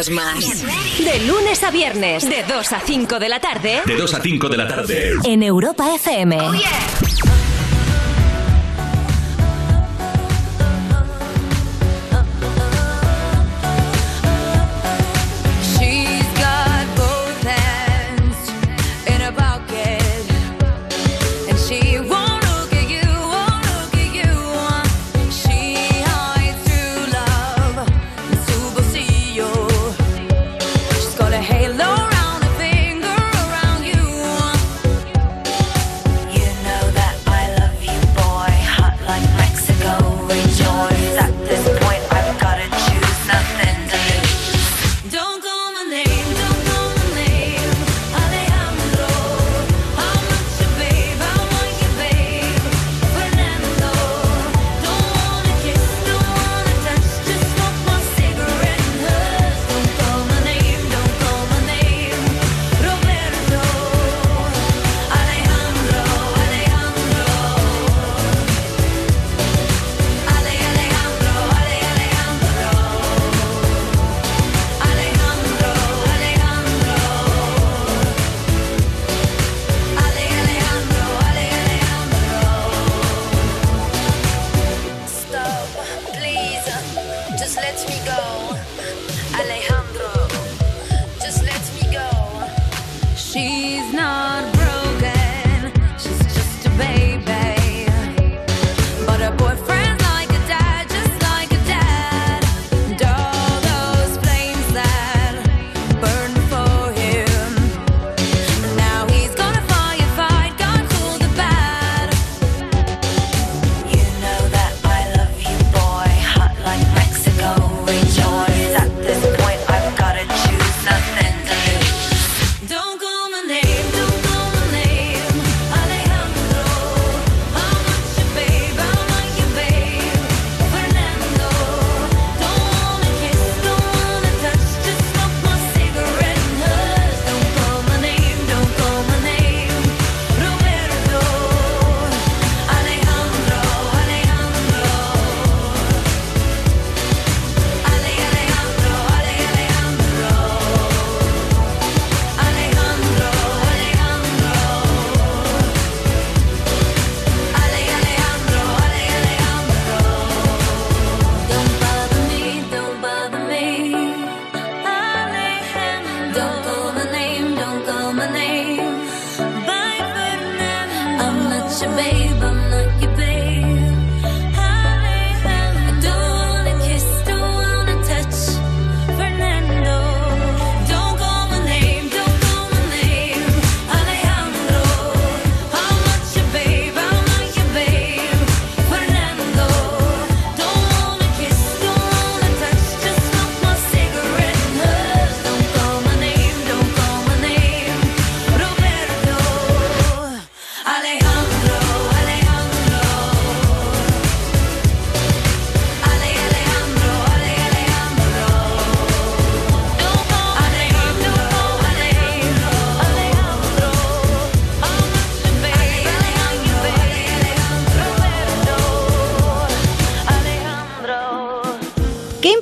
Más. De lunes a viernes, de 2 a 5 de la tarde. De 2 a 5 de la tarde. En Europa FM. She's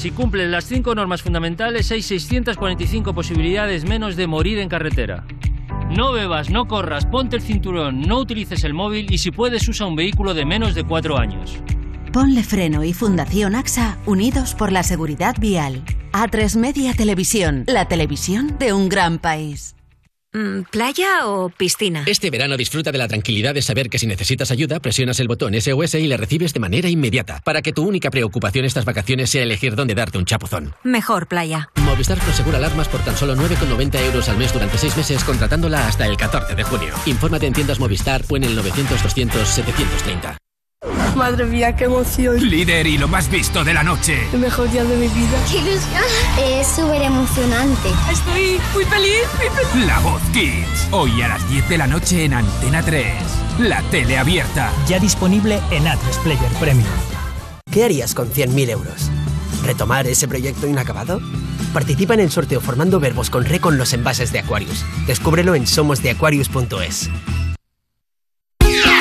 Si cumples las cinco normas fundamentales, hay 645 posibilidades menos de morir en carretera. No bebas, no corras, ponte el cinturón, no utilices el móvil y si puedes usa un vehículo de menos de 4 años. Ponle Freno y Fundación AXA unidos por la seguridad vial. A3 Media Televisión, la televisión de un gran país. Mm, ¿Playa o piscina? Este verano disfruta de la tranquilidad de saber que si necesitas ayuda, presionas el botón SOS y le recibes de manera inmediata, para que tu única preocupación estas vacaciones sea elegir dónde darte un chapuzón. Mejor playa. Movistar Prosegura alarmas por tan solo 9,90 euros al mes durante 6 meses contratándola hasta el 14 de junio. Infórmate en tiendas Movistar o en el 900-200-730. Madre mía, qué emoción. Líder y lo más visto de la noche. El mejor día de mi vida. ¡Qué ilusión! Es súper emocionante. Estoy muy feliz, muy feliz. La Voz Kids. Hoy a las 10 de la noche en Antena 3. La tele abierta. Ya disponible en A3 Player Premium. ¿Qué harías con 100.000 euros? ¿Retomar ese proyecto inacabado? Participa en el sorteo formando verbos con re con los envases de Aquarius. Descúbrelo en somosdeaquarius.es.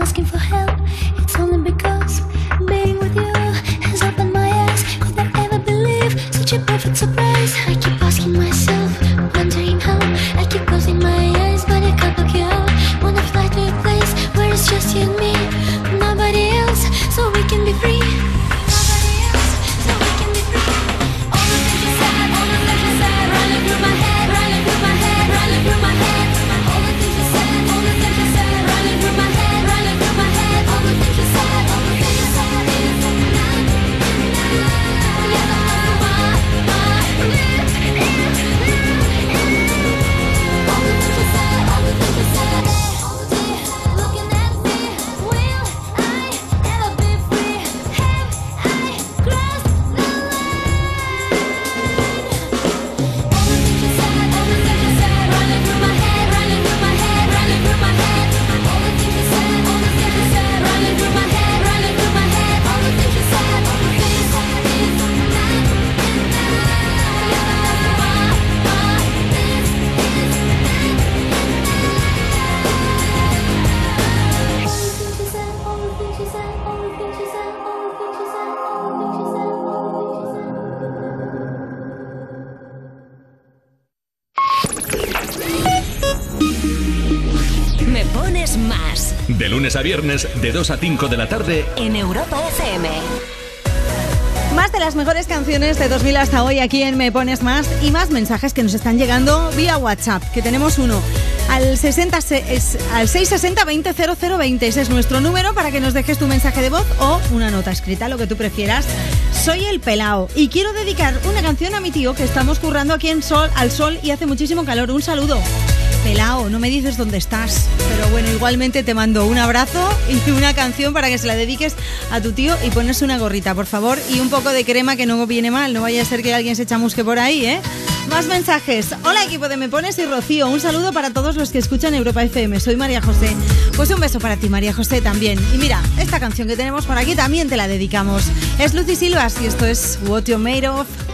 I'm asking for a viernes, de 2 a 5 de la tarde, en Europa FM. Más de las mejores canciones de 2000 hasta hoy aquí en Me Pones Más y más mensajes que nos están llegando vía WhatsApp, que tenemos uno al, 60, se- es- al 660 20 0020. Ese es nuestro número para que nos dejes tu mensaje de voz o una nota escrita, lo que tú prefieras. Soy el Pelao y quiero dedicar una canción a mi tío que estamos currando aquí en sol, al sol y hace muchísimo calor. Un saludo. Pelao, no me dices dónde estás, pero bueno, igualmente te mando un abrazo y una canción para que se la dediques a tu tío y ponerse una gorrita, por favor, y un poco de crema que no viene mal, no vaya a ser que alguien se chamusque por ahí, ¿eh? Más mensajes. Hola equipo de Me Pones y Rocío, un saludo para todos los que escuchan Europa FM. Soy María José. Pues un beso para ti, María José, también. Y mira, esta canción que tenemos por aquí también te la dedicamos. Es Lucy Silvas y esto es What You're Made Of.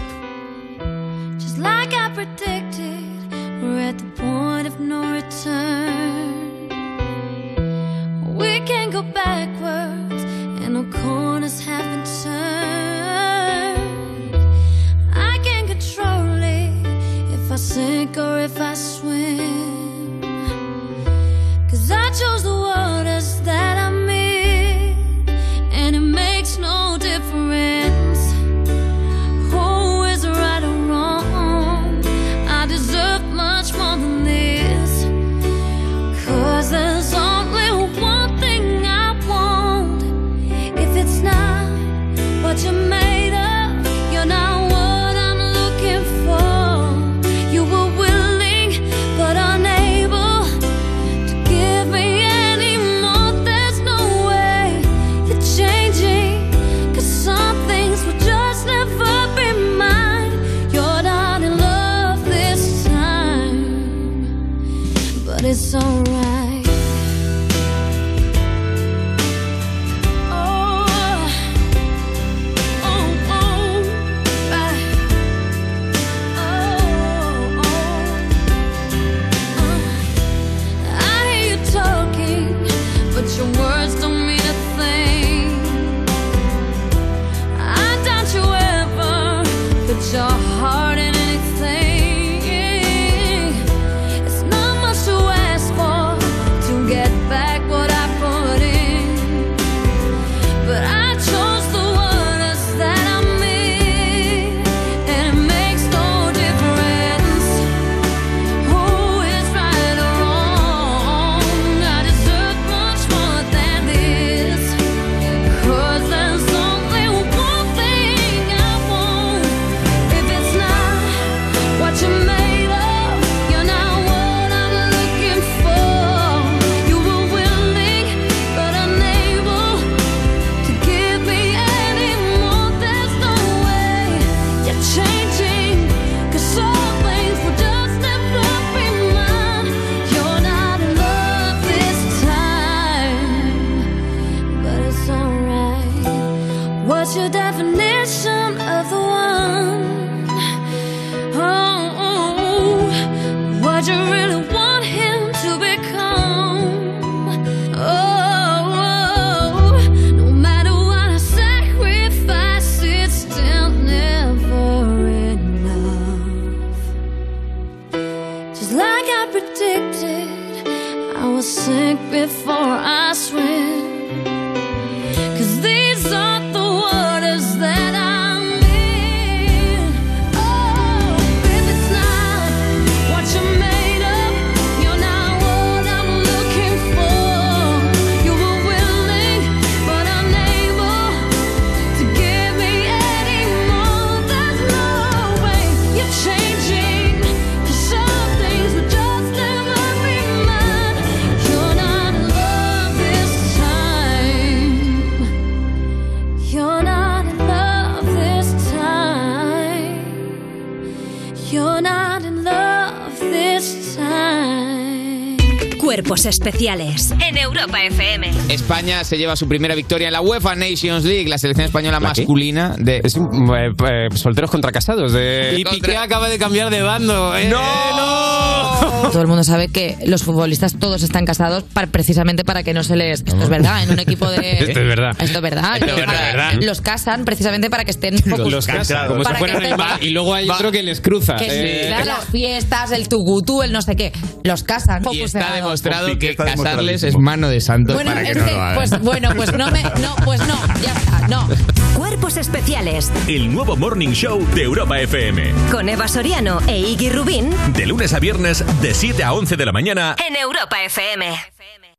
Especiales en Europa FM. España se lleva su primera victoria en la UEFA Nations League, la selección española ¿La qué? masculina de Es un, eh, eh, solteros contra casados. De... Y Piqué acaba de cambiar de bando. ¿eh? ¡No! Todo el mundo sabe que los futbolistas todos están casados para- precisamente para que no se les. Esto es verdad, en un equipo de. Esto es verdad. Esto es verdad. Esto es verdad, verdad. Los casan precisamente para que estén focus- Los casan, como si fueran estén- y luego hay otro que les cruza. Que Eh, sí, claro, las fiestas, el tugutú, el no sé qué. Los casan. Y está cerrado. demostrado que casarles es mano de santo Bueno, para que es no que, lo hagan. pues bueno, pues no me. No, pues no, ya está, no. Cuerpos especiales El nuevo Morning Show de Europa FM. con Eva Soriano e Iggy Rubín De lunes a viernes, de 7 a 11 de la mañana. en Europa FM.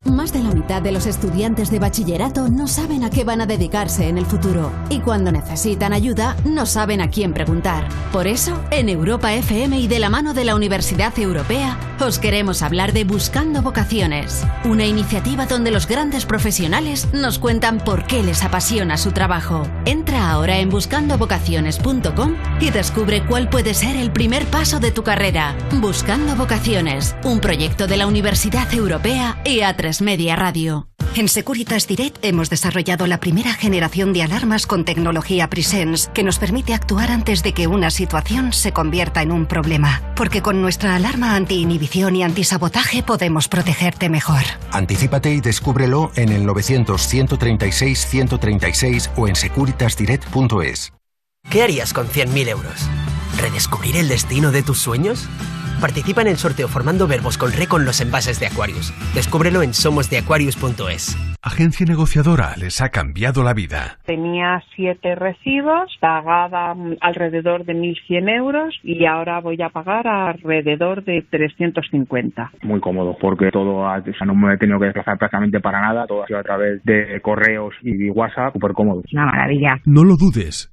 Más de la mitad de los estudiantes de bachillerato no saben a qué van a dedicarse en el futuro y cuando necesitan ayuda no saben a quién preguntar. Por eso, en Europa FM y de la mano de la Universidad Europea, os queremos hablar de Buscando Vocaciones, una iniciativa donde los grandes profesionales nos cuentan por qué les apasiona su trabajo. Entra ahora en buscandovocaciones.com y descubre cuál puede ser el primer paso de tu carrera. Buscando Vocaciones, un proyecto de la Universidad Europea y A3 Media Radio. En Securitas Direct hemos desarrollado la primera generación de alarmas con tecnología Presence que nos permite actuar antes de que una situación se convierta en un problema. Porque con nuestra alarma anti-inhibición y antisabotaje podemos protegerte mejor. Anticípate y descúbrelo en el 900-136-136 o en securitasdirect.es. ¿Qué harías con 100.000 euros? ¿Redescubrir el destino de tus sueños? Participa en el sorteo formando verbos con re con los envases de Aquarius. Descúbrelo en somosdeaquarius.es. Agencia negociadora les ha cambiado la vida. Tenía siete recibos, pagaba alrededor de 1.100 euros y ahora voy a pagar alrededor de 350. muy cómodo porque todo ha- o sea, no me he tenido que desplazar prácticamente para nada, todo ha sido a través de correos y WhatsApp, súper cómodo. Una maravilla. No lo dudes.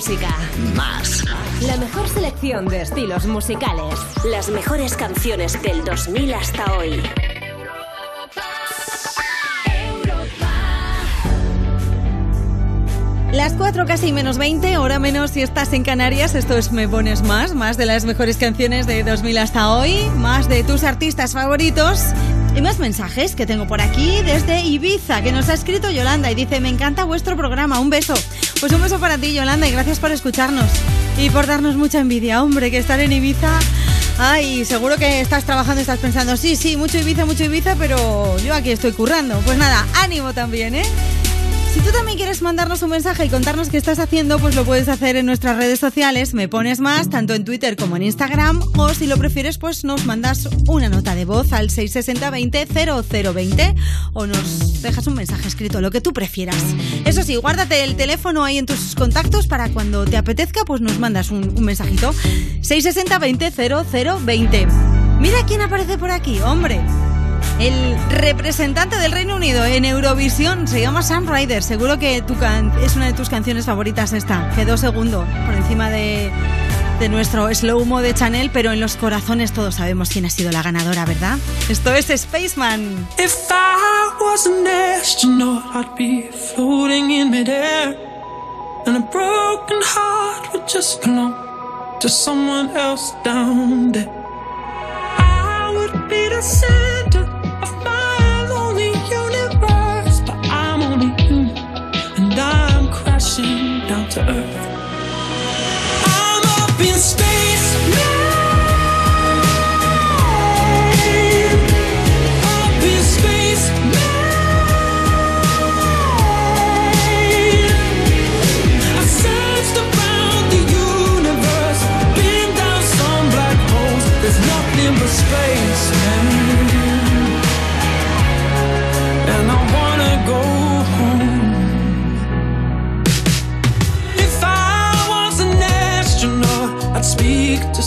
música. Más. La mejor selección de estilos musicales. Las mejores canciones del 2000 hasta hoy. Las 4 casi menos 20, hora menos si estás en Canarias. Esto es Me Pones Más, más de las mejores canciones de 2000 hasta hoy, más de tus artistas favoritos y más mensajes que tengo por aquí desde Ibiza, que nos ha escrito Yolanda y dice, me encanta vuestro programa, un beso. Pues un beso para ti, Yolanda, y gracias por escucharnos y por darnos mucha envidia, hombre, que estar en Ibiza... Ay, seguro que estás trabajando estás pensando, sí, sí, mucho Ibiza, mucho Ibiza, pero yo aquí estoy currando. Pues nada, ánimo también, ¿eh? Si tú también quieres mandarnos un mensaje y contarnos qué estás haciendo, pues lo puedes hacer en nuestras redes sociales. Me pones más, tanto en Twitter como en Instagram. O si lo prefieres, pues nos mandas una nota de voz al 660-20-0020 o nos dejas un mensaje escrito, lo que tú prefieras. Eso sí, guárdate el teléfono ahí en tus contactos para cuando te apetezca, pues nos mandas un, mensajito. 660-20-0020. Mira quién aparece por aquí, hombre. El representante del Reino Unido en Eurovisión se llama Sam Ryder. Seguro que tu can- es una de tus canciones favoritas esta. Quedó segundo por encima de, de nuestro slow mo de Chanel, pero en los corazones todos sabemos quién ha sido la ganadora, ¿verdad? Esto es Spaceman. If I was an astronaut, I'd be floating in midair. And a broken heart would just belong to someone else down there. I would be the center I'm crashing down to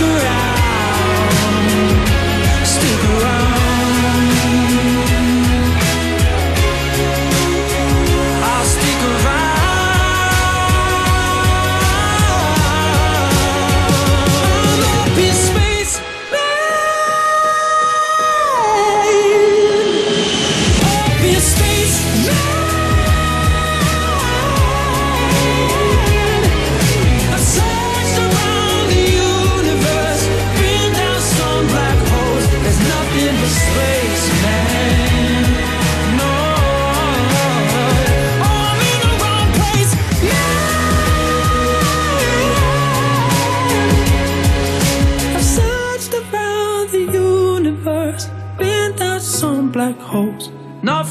around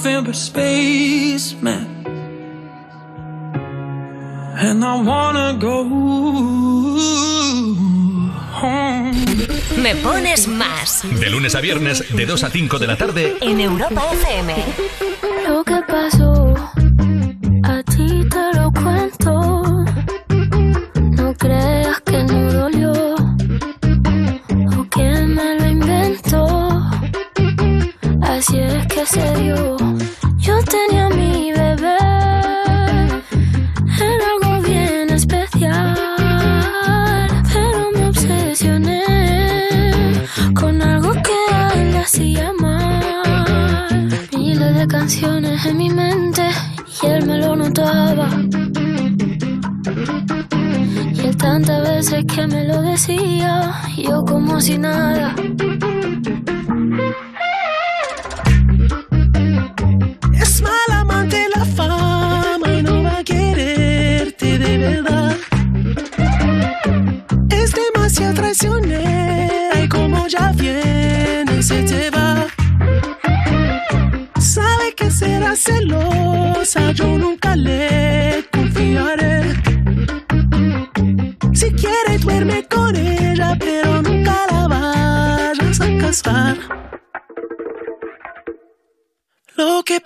nothing but spaceman. And I wanna go home. Me pones más De lunes a viernes, de 2 a 5 de la tarde, en Europa FM. Como si nada.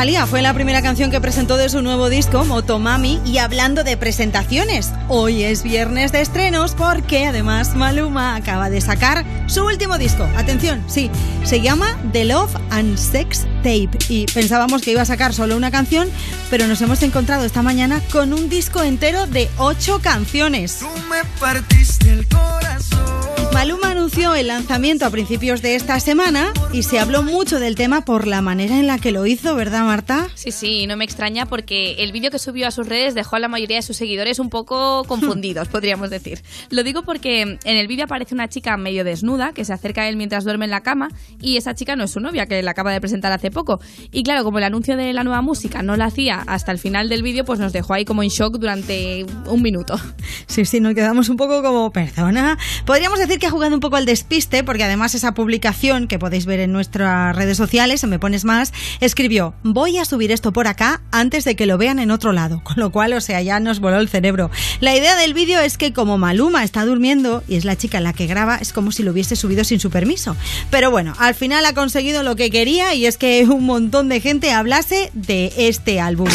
Rosalía fue la primera canción que presentó de su nuevo disco, Motomami, y hablando de presentaciones, hoy es viernes de estrenos porque además Maluma acaba de sacar su último disco. Atención, sí, se llama The Love and Sex Tape y pensábamos que iba a sacar solo una canción, pero nos hemos encontrado esta mañana con un disco entero de ocho canciones. me partiste el corazón. Maluma anunció el lanzamiento a principios de esta semana y se habló mucho del tema por la manera en la que lo hizo, ¿verdad, Marta? Sí, sí, no me extraña porque el vídeo que subió a sus redes dejó a la mayoría de sus seguidores un poco confundidos, podríamos decir. Lo digo porque en el vídeo aparece una chica medio desnuda que se acerca a él mientras duerme en la cama y esa chica no es su novia, que la acaba de presentar hace poco. Y claro, como el anuncio de la nueva música no la hacía hasta el final del vídeo, pues nos dejó ahí como en shock durante un minuto. Sí, sí, nos quedamos un poco como, perdona. Podríamos decir que ha jugado un poco al despiste, porque además esa publicación que podéis ver en nuestras redes sociales, en Me Pones Más, escribió, voy a subir esto por acá antes de que lo vean en otro lado. Con lo cual, o sea, ya nos voló el cerebro. La idea del vídeo es que como Maluma está durmiendo y es la chica la que graba, es como si lo hubiese subido sin su permiso. Pero bueno, al final ha conseguido lo que quería y es que un montón de gente hablase de este álbum.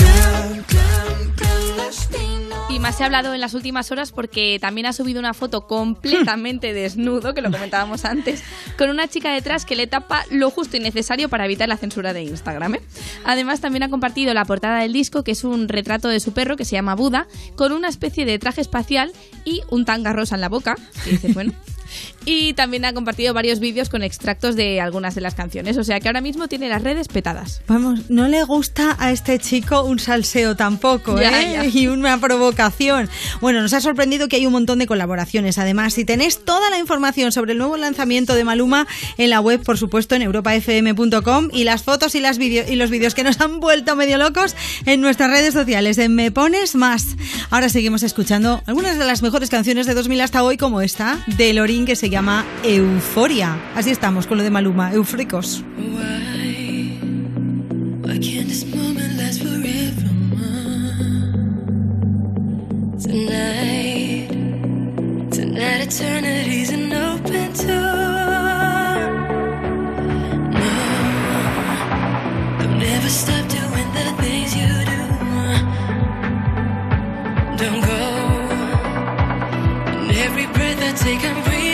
Más se ha hablado en las últimas horas porque también ha subido una foto completamente desnudo, que lo comentábamos antes, con una chica detrás que le tapa lo justo y necesario para evitar la censura de Instagram. ¿eh? Además, también ha compartido la portada del disco, que es un retrato de su perro que se llama Buda, con una especie de traje espacial y un tanga rosa en la boca. Y dices, bueno. Y también ha compartido varios vídeos con extractos de algunas de las canciones. O sea que ahora mismo tiene las redes petadas. Vamos, no le gusta a este chico un salseo tampoco, Ya, ¿eh? ya. Y una provocación. Bueno, nos ha sorprendido que hay un montón de colaboraciones. Además, si tenéis toda la información sobre el nuevo lanzamiento de Maluma en la web, por supuesto, en europafm.com y las fotos y, las y los vídeos que nos han vuelto medio locos en nuestras redes sociales, en Me Pones Más. Ahora seguimos escuchando algunas de las mejores canciones de 2000 hasta hoy, como esta, de Que se llama Euforia. Así estamos con lo de Maluma, eufóricos. Why can't this moment last forever? Tonight, open you do. Don't go. Breath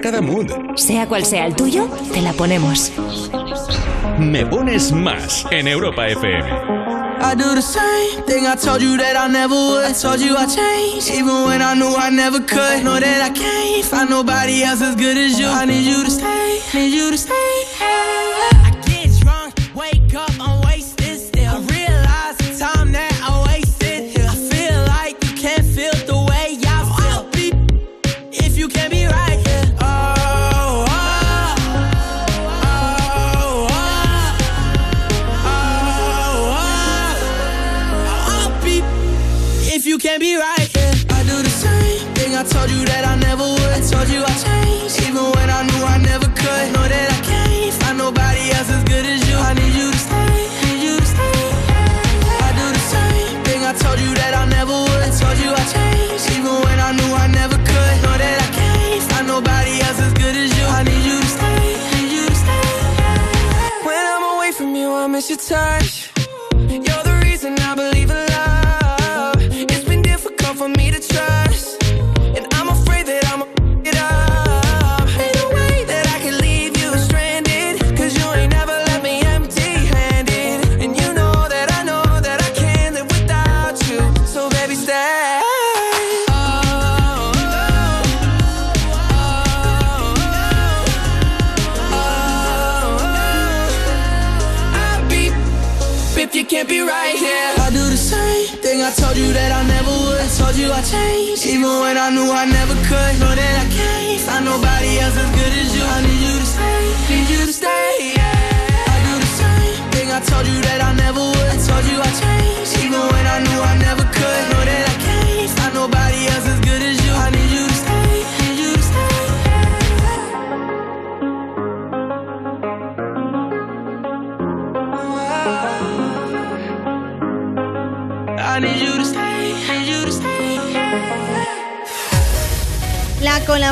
cada mood. Sea cual sea el tuyo, te la ponemos. Me pones más en Europa FM. I do the same thing I told you that I never would. I told you I changed, even when I knew I never could. Know that I can't find nobody else as good as you. I need you to stay, need you to stay.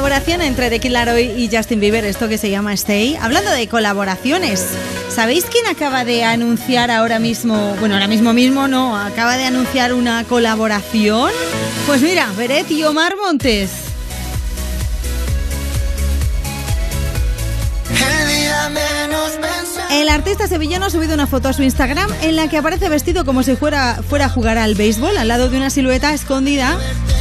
Colaboración entre The Kid Laroi y Justin Bieber, esto que se llama Stay. Hablando de colaboraciones, ¿sabéis quién acaba de anunciar ahora mismo? Bueno, ahora mismo mismo no, acaba de anunciar una colaboración. Pues mira, Beret y Omar Montes. El artista sevillano ha subido una foto a su Instagram en la que aparece vestido como si fuera, fuera a jugar al béisbol, al lado de una silueta escondida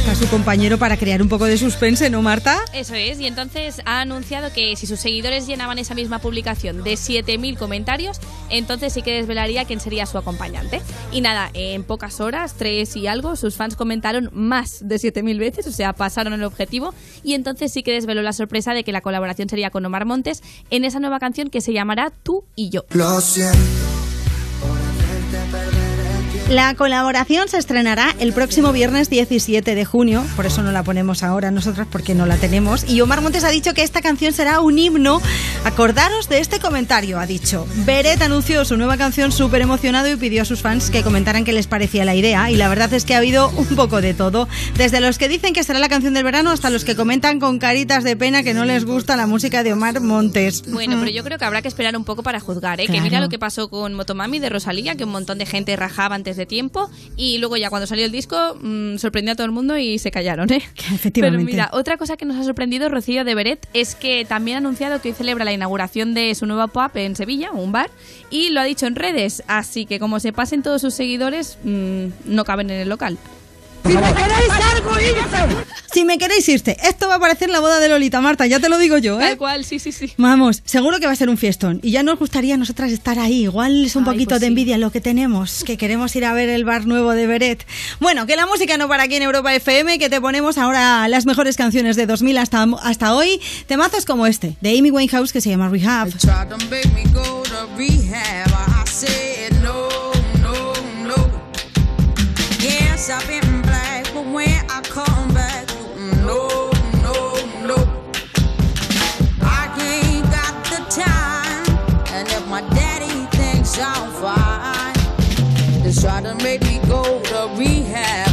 a su compañero para crear un poco de suspense, ¿no, Marta? Eso es, y entonces ha anunciado que si sus seguidores llenaban esa misma publicación de 7.000 comentarios, entonces sí que desvelaría quién sería su acompañante. Y nada, en pocas horas, tres y algo, sus fans comentaron más de 7.000 veces, o sea, pasaron el objetivo, y entonces sí que desveló la sorpresa de que la colaboración sería con Omar Montes en esa nueva canción que se llamará Tú y yo. Lo siento. La colaboración se estrenará el próximo viernes 17 de junio, por eso no la ponemos ahora nosotros porque no la tenemos. Y Omar Montes ha dicho que esta canción será un himno. Acordaros de este comentario, ha dicho. Beret anunció su nueva canción súper emocionado y pidió a sus fans que comentaran qué les parecía la idea. Y la verdad es que ha habido un poco de todo. Desde los que dicen que será la canción del verano hasta los que comentan con caritas de pena que no les gusta la música de Omar Montes. Bueno, pero yo creo que habrá que esperar un poco para juzgar, ¿eh? Que mira lo que pasó con Motomami de Rosalía, que un montón de gente rajaba antes de tiempo y luego ya cuando salió el disco mm, sorprendió a todo el mundo y se callaron, ¿eh? Efectivamente. Pero mira, otra cosa que nos ha sorprendido Rocío de Beret es que también ha anunciado que hoy celebra la inauguración de su nuevo pub en Sevilla, un bar, y lo ha dicho en redes, así que como se pasen todos sus seguidores, mm, no caben en el local. Si me queréis algo, irte. Si me queréis irte, esto va a parecer la boda de Lolita, Marta, ya te lo digo yo, ¿eh? Tal cual, sí, sí, sí. Vamos, seguro que va a ser un fiestón. Y ya nos gustaría a nosotras estar ahí. Igual es un Ay, poquito pues de sí. envidia lo que tenemos, que queremos ir a ver el bar nuevo de Beret. Bueno, que la música no para aquí en Europa FM, que te ponemos ahora las mejores canciones de 2000 hasta, hasta hoy. Temazos como este, de Amy Winehouse, que se llama Rehab. I've been I come back, mm, no, no, no. I ain't got the time, and if my daddy thinks I'm fine, try to make me go to rehab.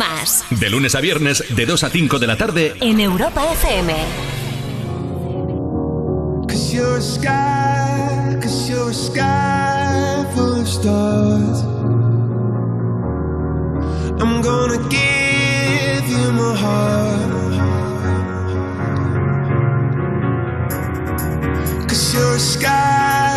Más. De lunes a viernes, de 2 a 5 de la tarde, En Europa FM. Cause you're a sky, cause you're a sky full of stars. I'm gonna give you my heart. Cause you're a sky,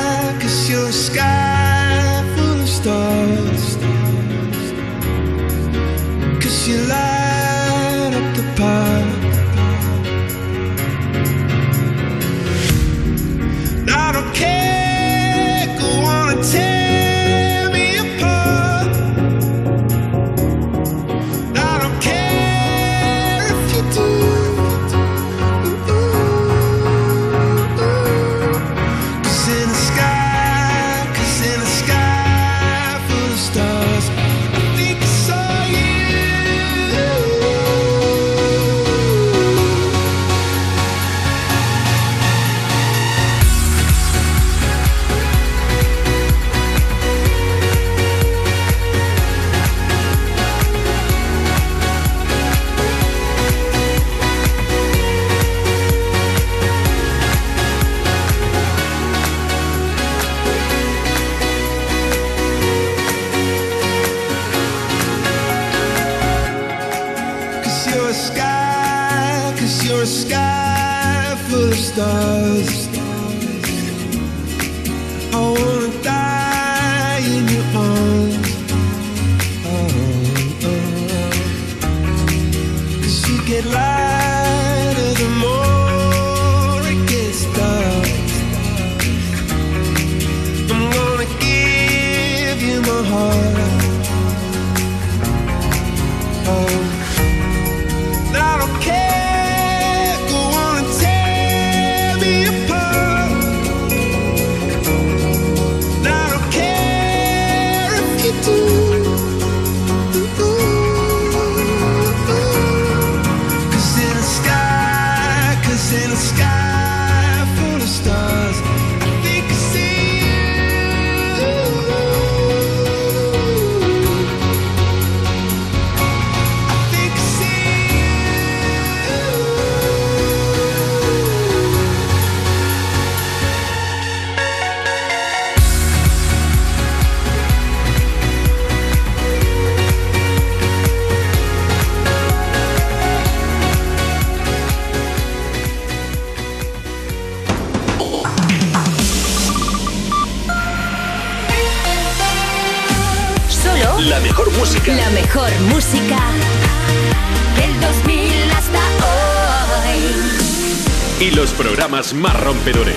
los programas más rompedores.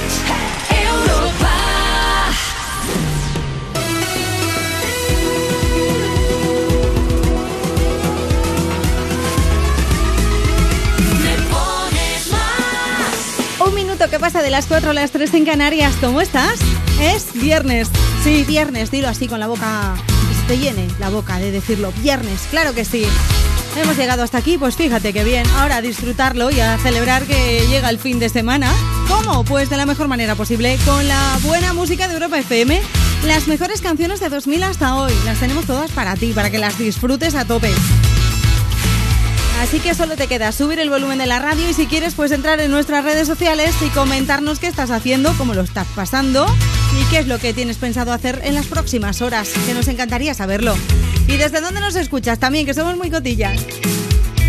Un minuto que pasa de las 4 a las 3 en Canarias. ¿Cómo estás? Es viernes. Sí, viernes. Dilo así con la boca. Que se te llene la boca de decirlo. Viernes, claro que sí. Hemos llegado hasta aquí, pues fíjate que bien. Ahora a disfrutarlo y a celebrar que llega el fin de semana. ¿Cómo? Pues de la mejor manera posible, con la buena música de Europa FM. Las mejores canciones de 2000 hasta hoy. Las tenemos todas para ti, para que las disfrutes a tope. Así que solo te queda subir el volumen de la radio y si quieres pues entrar en nuestras redes sociales y comentarnos qué estás haciendo, cómo lo estás pasando y qué es lo que tienes pensado hacer en las próximas horas, que nos encantaría saberlo. Y desde dónde nos escuchas también, que somos muy cotillas.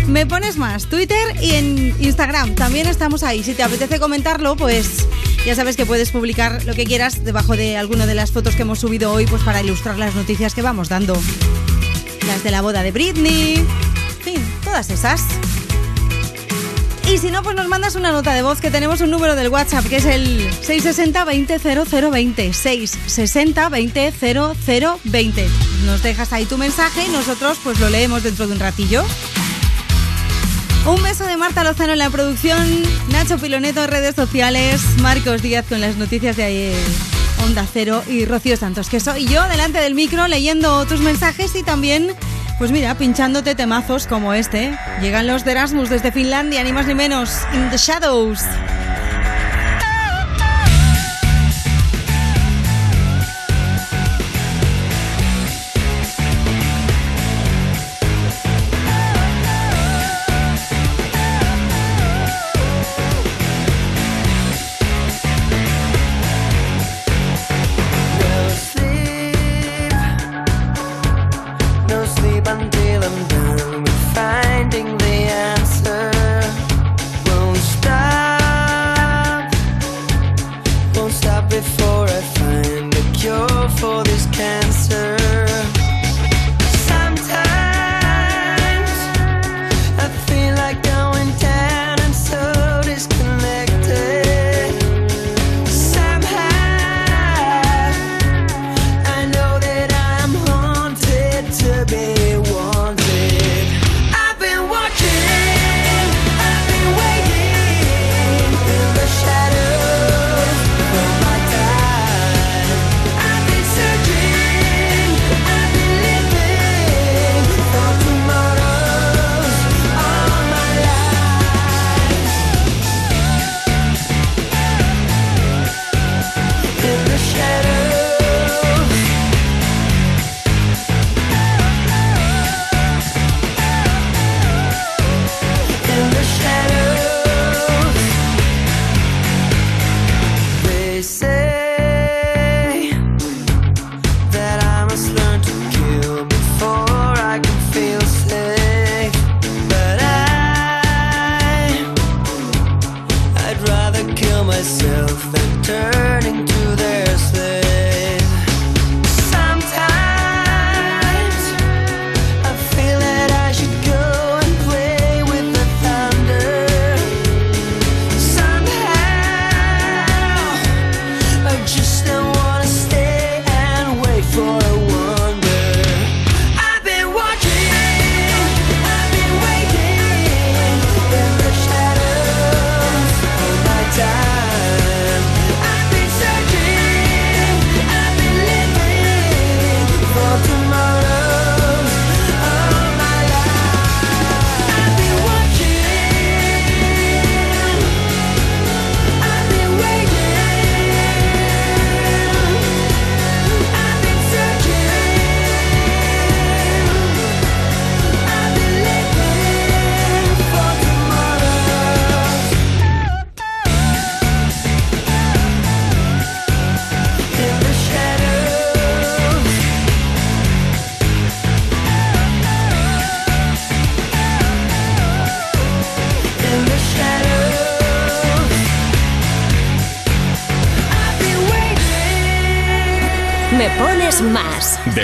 Me pones más, Twitter y en Instagram, también estamos ahí. Si te apetece comentarlo, pues ya sabes que puedes publicar lo que quieras debajo de alguna de las fotos que hemos subido hoy pues para ilustrar las noticias que vamos dando. Las de la boda de Britney, en fin, todas esas. Y si no, pues nos mandas una nota de voz que tenemos un número del WhatsApp que es el 660 20 0020. 660 20 0020. Nos dejas ahí tu mensaje y nosotros pues lo leemos dentro de un ratillo. Un beso de Marta Lozano en la producción, Nacho Piloneto en redes sociales, Marcos Díaz con las noticias de ayer, Onda Cero y Rocío Santos, que soy yo delante del micro leyendo tus mensajes y también, pues mira, pinchándote temazos como este. Llegan los de Erasmus desde Finlandia, ni más ni menos, In the Shadows.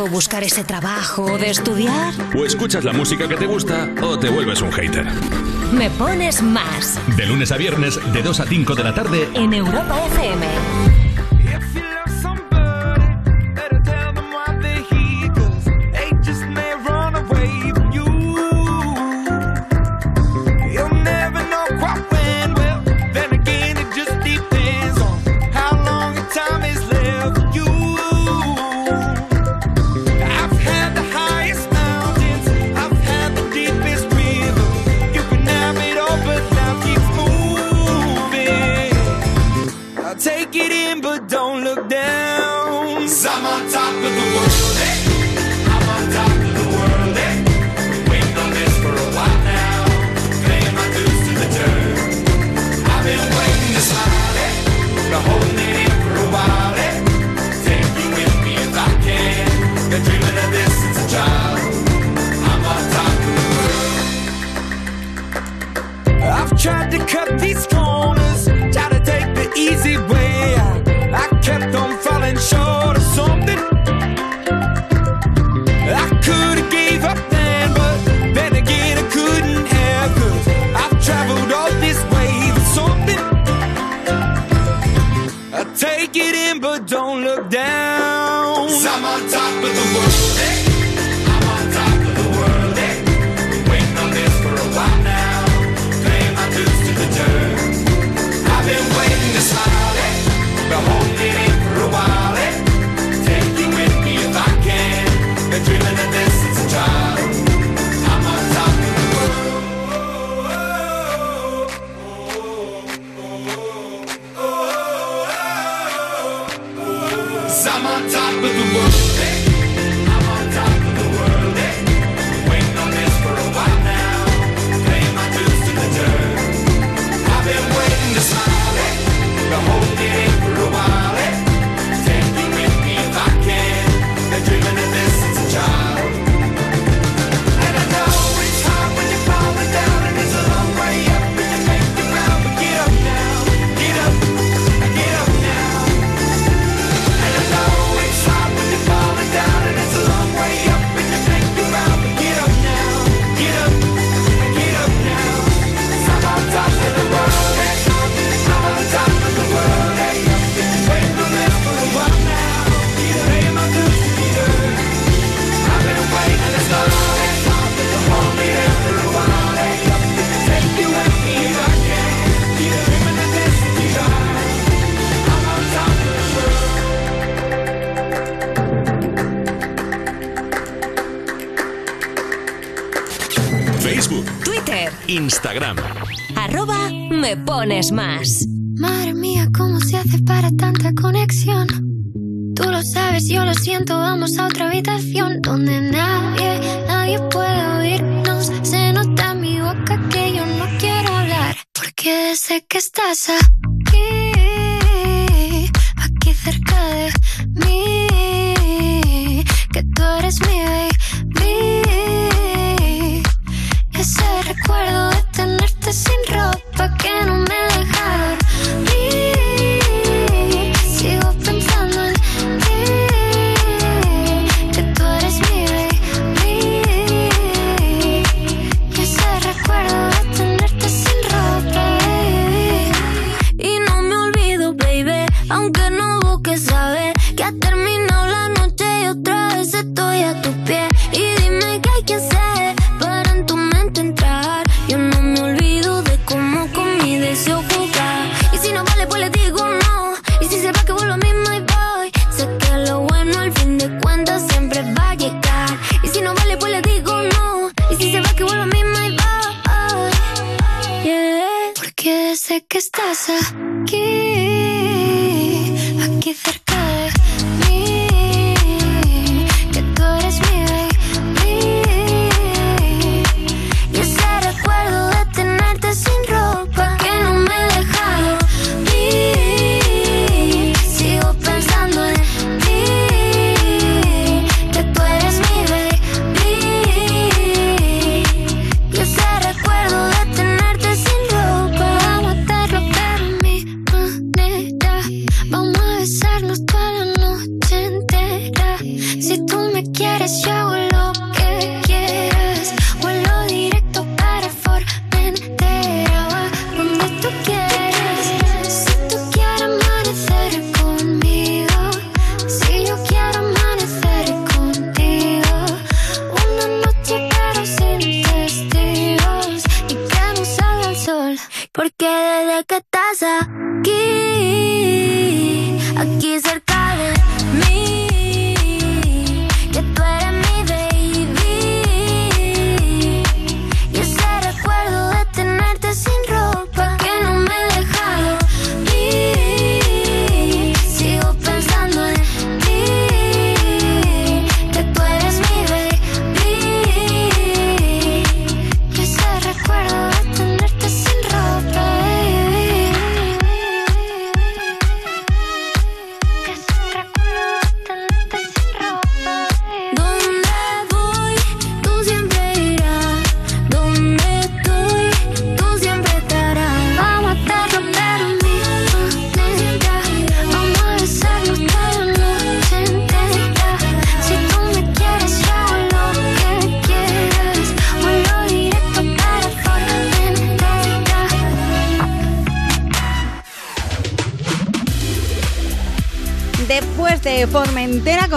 trabajo, buscar ese trabajo, o de estudiar. O escuchas la música que te gusta o te vuelves un hater. Me pones más. De lunes a viernes, de 2 a 5 de la tarde. En Europa FM. Instagram. arroba me pones más.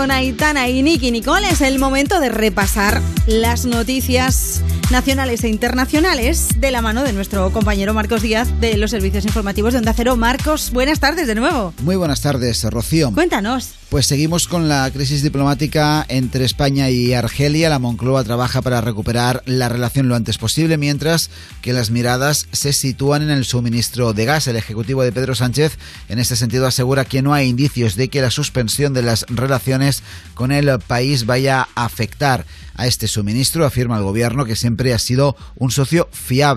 Con Aitana y Nicole es el momento de repasar las noticias nacionales e internacionales de la mano de nuestro compañero Marcos Díaz de los servicios informativos de Onda Cero. Marcos, buenas tardes de nuevo. Muy buenas tardes, Rocío. Cuéntanos. Pues seguimos con la crisis diplomática entre España y Argelia. La Moncloa trabaja para recuperar la relación lo antes posible, mientras que las miradas se sitúan en el suministro de gas. El ejecutivo de Pedro Sánchez, en este sentido, asegura que no hay indicios de que la suspensión de las relaciones con el país vaya a afectar a este suministro, afirma el gobierno que siempre ha sido un socio fiable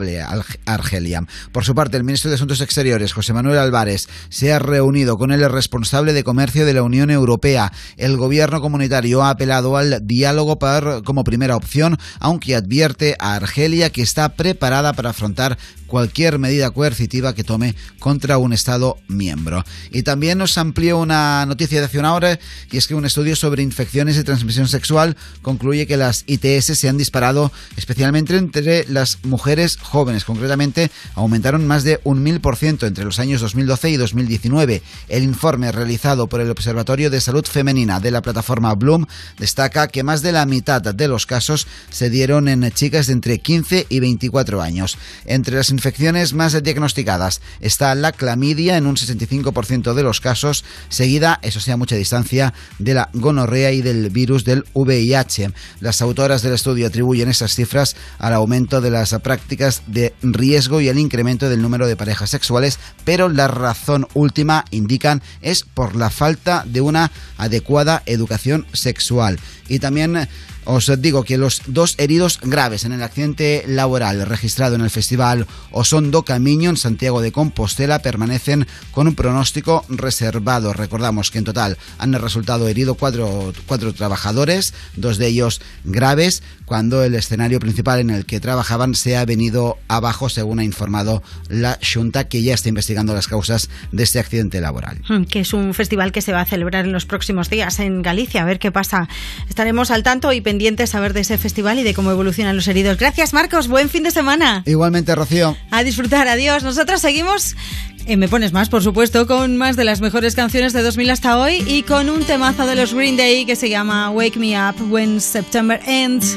Argelia. Por su parte, el ministro de Asuntos Exteriores, José Manuel Álvarez, se ha reunido con el responsable de comercio de la Unión Europea. El gobierno comunitario ha apelado al diálogo como primera opción, aunque advierte a Argelia que está preparada para afrontar cualquier medida coercitiva que tome contra un Estado miembro. Y también nos amplió una noticia de hace una hora, y es que un estudio sobre infecciones de transmisión sexual concluye que las ITS se han disparado especialmente entre las mujeres jóvenes. Concretamente, aumentaron más de un mil por ciento entre los años 2012 y 2019. El informe realizado por el Observatorio de Salud Femenina de la plataforma Bloom destaca que más de la mitad de los casos se dieron en chicas de entre 15 y 24 años. Entre las infecciones más diagnosticadas está la clamidia en un 65% de los casos, seguida, eso sí, a mucha distancia, de la gonorrea y del virus del VIH. Las autoras del estudio atribuyen esas cifras al aumento de las prácticas de riesgo y al incremento del número de parejas sexuales, pero la razón última, indican, es por la falta de una adecuada educación sexual. Y también os digo que los dos heridos graves en el accidente laboral registrado en el Festival Osondo Camiño en Santiago de Compostela permanecen con un pronóstico reservado. Recordamos que en total han resultado heridos cuatro, cuatro trabajadores, dos de ellos graves, cuando el escenario principal en el que trabajaban se ha venido abajo, según ha informado la Junta, que ya está investigando las causas de este accidente laboral. Mm, Que es un festival que se va a celebrar en los próximos días en Galicia. A ver qué pasa. Estaremos al tanto y pendientes a ver de ese festival y de cómo evolucionan los heridos. Gracias, Marcos. Buen fin de semana. Igualmente, Rocío. A disfrutar. Adiós. Nosotros seguimos. en Me Pones Más, por supuesto, con más de las mejores canciones de 2000 hasta hoy y con un temazo de los Green Day que se llama Wake Me Up When September Ends.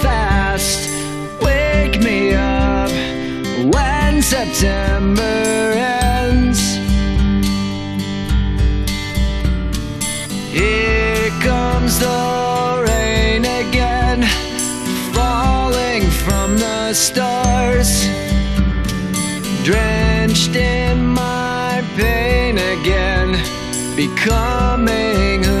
September ends. Here comes the rain again, falling from the stars, drenched in my pain again, becoming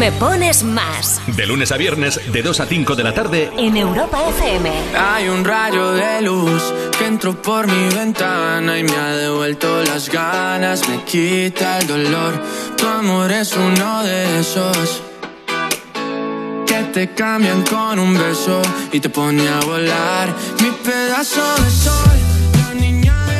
Me Pones Más De lunes a viernes, de 2 a 5 de la tarde, en Europa FM. Hay un rayo de luz que entró por mi ventana y me ha devuelto las ganas, me quita el dolor. Tu amor es uno de esos que te cambian con un beso y te pone a volar. Mi pedazo de sol, la niña de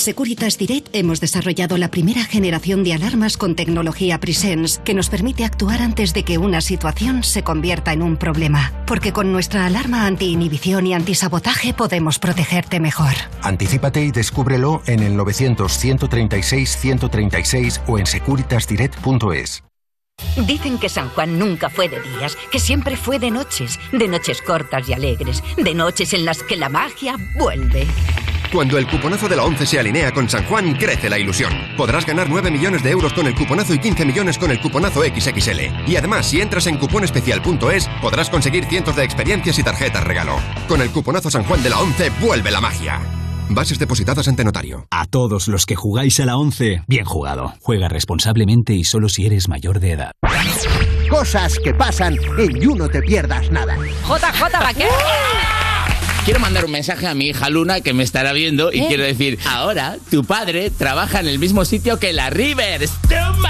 Securitas Direct hemos desarrollado la primera generación de alarmas con tecnología Presence que nos permite actuar antes de que una situación se convierta en un problema. Porque con nuestra alarma anti-inhibición y antisabotaje podemos protegerte mejor. Anticípate y descúbrelo en el 900-136-136 o en securitasdirect.es. Dicen que San Juan nunca fue de días, que siempre fue de noches, de noches cortas y alegres, de noches en las que la magia vuelve. Cuando el cuponazo de la 11 se alinea con San Juan, crece la ilusión. Podrás ganar 9 millones de euros con el cuponazo y 15 millones con el cuponazo XXL. Y además, si entras en cuponespecial.es, podrás conseguir cientos de experiencias y tarjetas regalo. Con el cuponazo San Juan de la 11, vuelve la magia. Bases depositadas ante notario. A todos los que jugáis a la 11, bien jugado. Juega responsablemente y solo si eres mayor de edad. Cosas que pasan en You No Te Pierdas Nada. JJ Vaquero. Quiero mandar un mensaje a mi hija Luna que me estará viendo y ¿Eh? quiero decir, ahora tu padre trabaja en el mismo sitio que la Rivers. ¡Toma,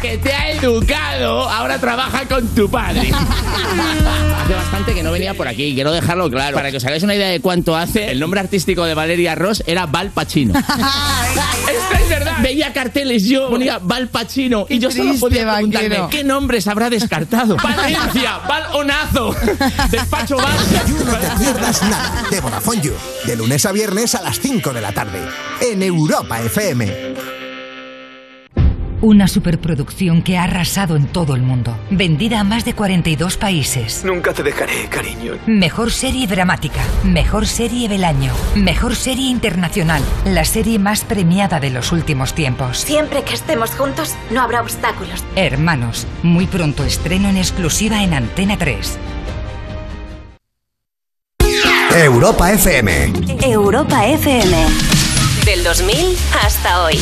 que te ha educado ahora trabaja con tu padre. hace bastante que no venía por aquí, quiero dejarlo claro. Para que os hagáis una idea de cuánto hace, el nombre artístico de Valeria Ross era Val Pacino. Esto es verdad. Veía carteles yo, ponía Val Pacino y yo solo podía preguntarme vaquero. qué nombres habrá descartado. Valencia, Val Onazo, Despacho Val. You No Te Pierdas Nada de Vodafone You. De lunes a viernes a las 5 de la tarde. En Europa FM. Una superproducción que ha arrasado en todo el mundo. Vendida a más de 42 países. Nunca te dejaré, cariño. Mejor serie dramática. Mejor serie del año. Mejor serie internacional. La serie más premiada de los últimos tiempos. Siempre que estemos juntos, no habrá obstáculos. Hermanos. Muy pronto estreno en exclusiva en Antena 3. Europa FM. Europa FM. Del 2000 hasta hoy.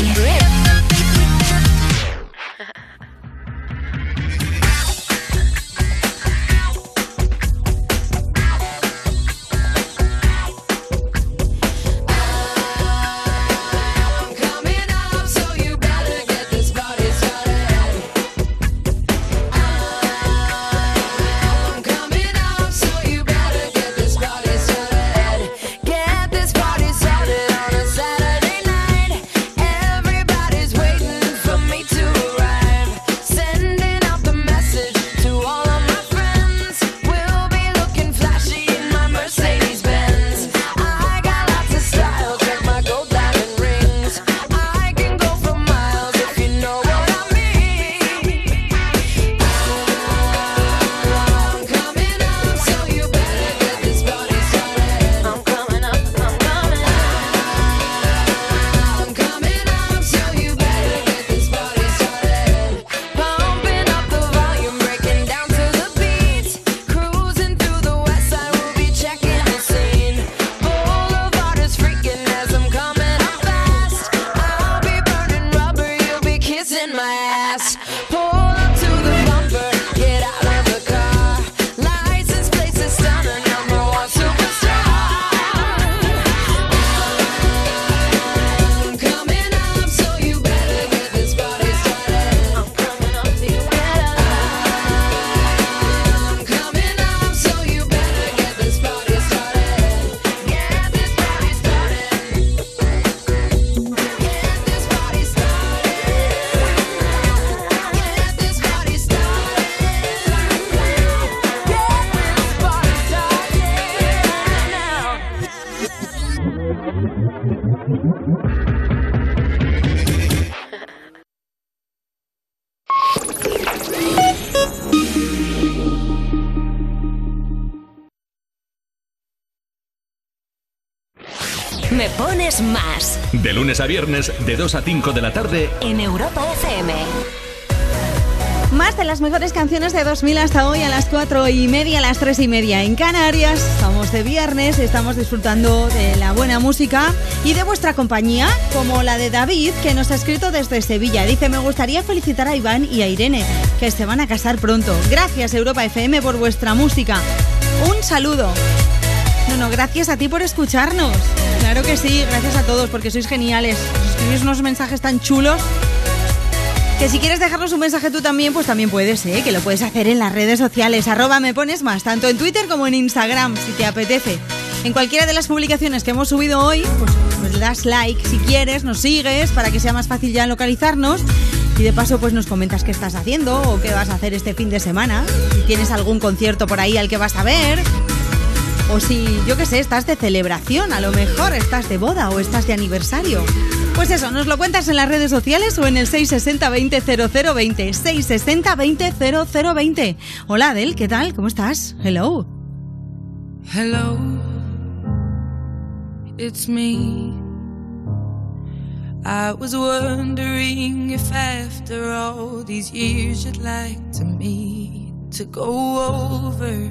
Lunes a viernes, de 2 a 5 de la tarde, en Europa FM. Más de las mejores canciones de 2000 hasta hoy a las 4 y media, a las 3 y media en Canarias. Estamos de viernes, estamos disfrutando de la buena música y de vuestra compañía, como la de David, que nos ha escrito desde Sevilla. Dice, me gustaría felicitar a Iván y a Irene, que se van a casar pronto. Gracias Europa FM por vuestra música. Un saludo. No, no, gracias a ti por escucharnos. Claro que sí, gracias a todos porque sois geniales. Os escribís unos mensajes tan chulos que si quieres dejarnos un mensaje tú también, pues también puedes, ¿eh? Que lo puedes hacer en las redes sociales. Arroba me pones más, tanto en Twitter como en Instagram, si te apetece. En cualquiera de las publicaciones que hemos subido hoy, pues, pues das like si quieres, nos sigues para que sea más fácil ya localizarnos. Y de paso, pues nos comentas qué estás haciendo o qué vas a hacer este fin de semana. Si tienes algún concierto por ahí al que vas a ver. O si, yo qué sé, estás de celebración, a lo mejor estás de boda o estás de aniversario. Pues eso, nos lo cuentas en las redes sociales o en el 660-200020. 660-200020. Hola, Adel, ¿qué tal? ¿Cómo estás? Hello. Hello, it's me. I was wondering if after all these years you'd like to meet to go over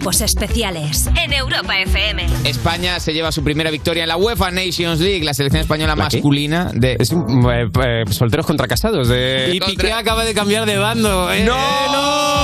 Cuerpos especiales en Europa FM. España se lleva su primera victoria en la UEFA Nations League, la selección española masculina de... Es un, eh, eh, solteros contra casados. De... Y Piqué acaba de cambiar de bando. ¿eh? ¡No!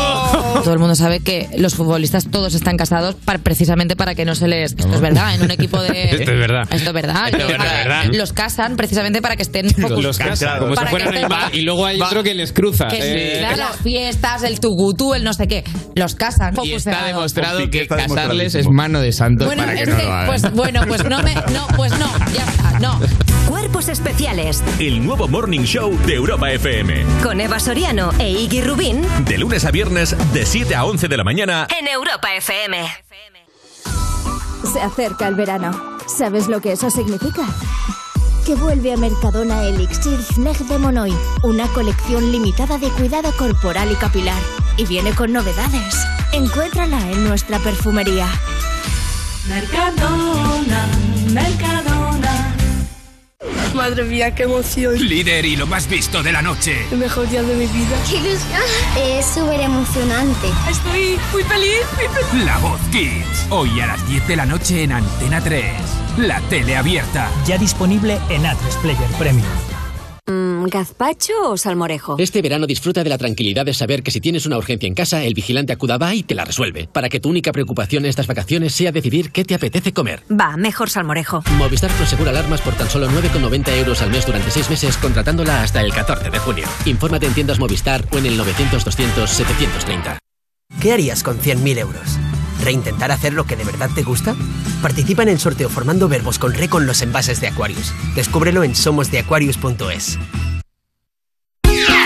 Todo el mundo sabe que los futbolistas todos están casados para- precisamente para que no se les... Esto es verdad, en un equipo de... Esto es verdad. Esto es verdad. Esto es Los- verdad, verdad. Los casan precisamente para que estén focus- Los casan, como si fueran estén- Neymar. Y luego hay otro que les cruza. Que Eh, sí, las fiestas, el tugutú, el no sé qué. Los casan. Y está cerrado. demostrado que casarles es mano de santos Bueno, para que es no que, lo hagan. pues bueno, pues no me, no, pues no, ya está, no. Cuerpos especiales El nuevo Morning Show de Europa FM. con Eva Soriano e Iggy Rubín De lunes a viernes, de 7 a 11 de la mañana. en Europa FM. Se acerca el verano. ¿Sabes lo que eso significa? Que vuelve a Mercadona Elixir Sneg de Monoy, una colección limitada de cuidado corporal y capilar. Y viene con novedades. Encuéntrala en nuestra perfumería. Mercadona, Mercadona. Madre mía, qué emoción. Líder y lo más visto de la noche. El mejor día de mi vida. ¡Qué ilusión! Es súper emocionante. Estoy muy feliz, muy feliz. La Voz Kids. Hoy a las 10 de la noche en Antena 3. La tele abierta. Ya disponible en Atlas Player Premium. ¿Gazpacho o salmorejo? Este verano disfruta de la tranquilidad de saber que si tienes una urgencia en casa, el vigilante acuda y te la resuelve. Para que tu única preocupación en estas vacaciones sea decidir qué te apetece comer. Va, mejor salmorejo. Movistar Prosegura alarmas por tan solo 9,90 euros al mes durante 6 meses, contratándola hasta el 14 de junio. Infórmate en tiendas Movistar o en el 900-200-730. ¿Qué harías con 100.000 euros? ¿Reintentar hacer lo que de verdad te gusta? Participa en el sorteo formando verbos con re con los envases de Aquarius. Descúbrelo en somosdeaquarius.es.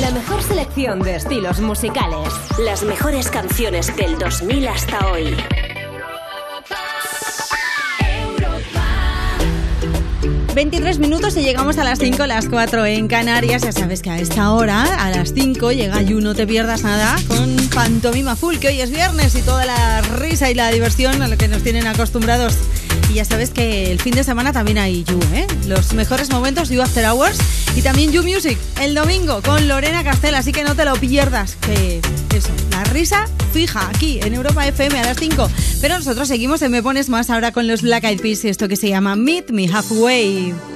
La mejor selección de estilos musicales. Las mejores canciones del 2000 hasta hoy. 23 minutos y llegamos a las 5, las 4 en Canarias. Ya sabes que a esta hora, a las 5, llega You No Te Pierdas Nada con Pantomima Full, que hoy es viernes y toda la risa y la diversión a lo que nos tienen acostumbrados. Ya sabes que el fin de semana también hay You, ¿eh? Los mejores momentos You After Hours y también You Music el domingo con Lorena Castel, así que no te lo pierdas. Que eso, la risa fija aquí en Europa FM a las 5. Pero nosotros seguimos en Me Pones Más ahora con los Black Eyed Peas y esto que se llama Meet Me Halfway.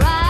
the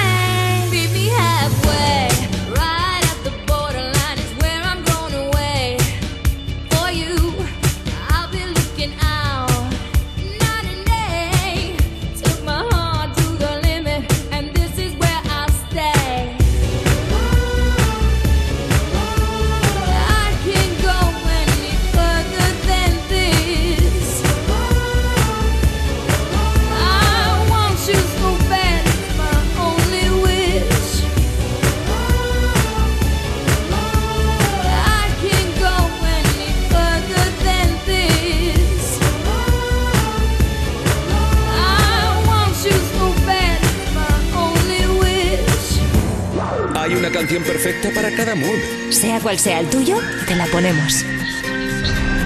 Canción perfecta para cada mood. Sea cual sea el tuyo, te la ponemos.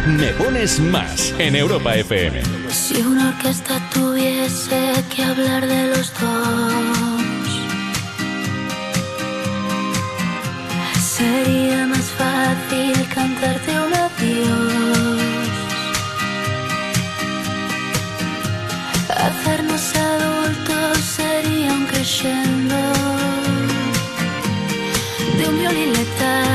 Me pones más en Europa FM. Si una orquesta tuviese que hablar de los dos, sería más fácil cantarte un adiós. Hacernos adultos sería un crescendo de un violín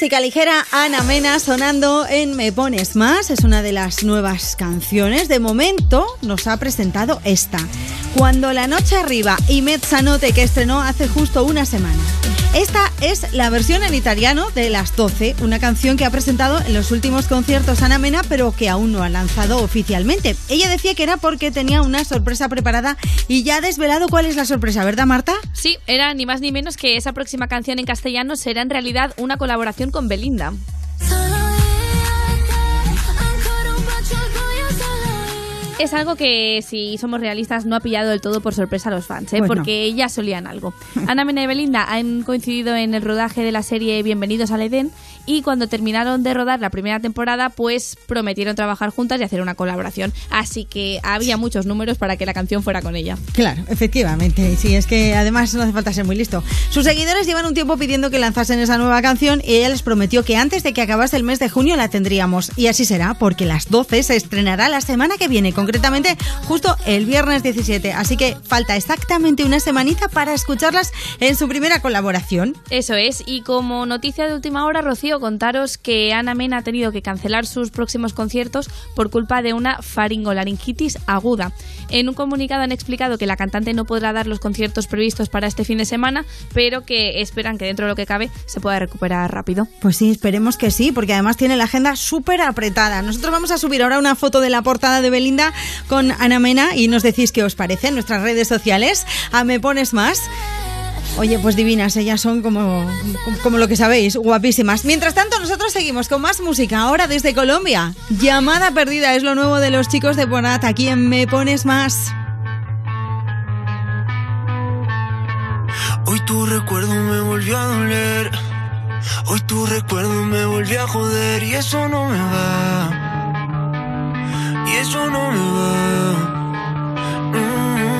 Música ligera, Ana Mena sonando en Me Pones Más. Es una de las nuevas canciones. De momento nos ha presentado esta. Cuando la noche arriba y Mezzanotte que estrenó hace justo una semana. Esta es la versión en italiano de Las 12, una canción que ha presentado en los últimos conciertos Ana Mena, pero que aún no ha lanzado oficialmente. Ella decía que era porque tenía una sorpresa preparada y ya ha desvelado cuál es la sorpresa, ¿verdad, Marta? Sí, era ni más ni menos que esa próxima canción en castellano será en realidad una colaboración con Belinda. Es algo que, si somos realistas, no ha pillado del todo por sorpresa a los fans, ¿eh? Pues no. porque ya solían algo. Ana Mena y Belinda han coincidido en el rodaje de la serie Bienvenidos al Edén y cuando terminaron de rodar la primera temporada, pues prometieron trabajar juntas y hacer una colaboración. Así que había muchos números para que la canción fuera con ella. Claro, efectivamente. Sí, es que además no hace falta ser muy listo. Sus seguidores llevan un tiempo pidiendo que lanzasen esa nueva canción y ella les prometió que antes de que acabase el mes de junio la tendríamos. Y así será, porque las 12 se estrenará la semana que viene, concretamente justo el viernes 17. Así que falta exactamente una semanita para escucharlas en su primera colaboración. Eso es, y como noticia de última hora, Rocío, contaros que Ana Mena ha tenido que cancelar sus próximos conciertos por culpa de una faringolaringitis aguda. En un comunicado han explicado que la cantante no podrá dar los conciertos previstos para este fin de semana, pero que esperan que dentro de lo que cabe se pueda recuperar rápido. Pues sí, esperemos que sí, porque además tiene la agenda súper apretada. Nosotros vamos a subir ahora una foto de la portada de Belinda con Ana Mena y nos decís qué os parece en nuestras redes sociales. A Me Pones Más. Oye, pues divinas, ellas son como, como lo que sabéis, guapísimas. Mientras tanto, nosotros seguimos con más música. Ahora desde Colombia. Llamada perdida es lo nuevo de los chicos de Bonat aquí en Me Pones Más. Hoy tu recuerdo me volvió a doler. Hoy tu recuerdo me volvió a joder. Y eso no me va. Y eso no me va. Mm.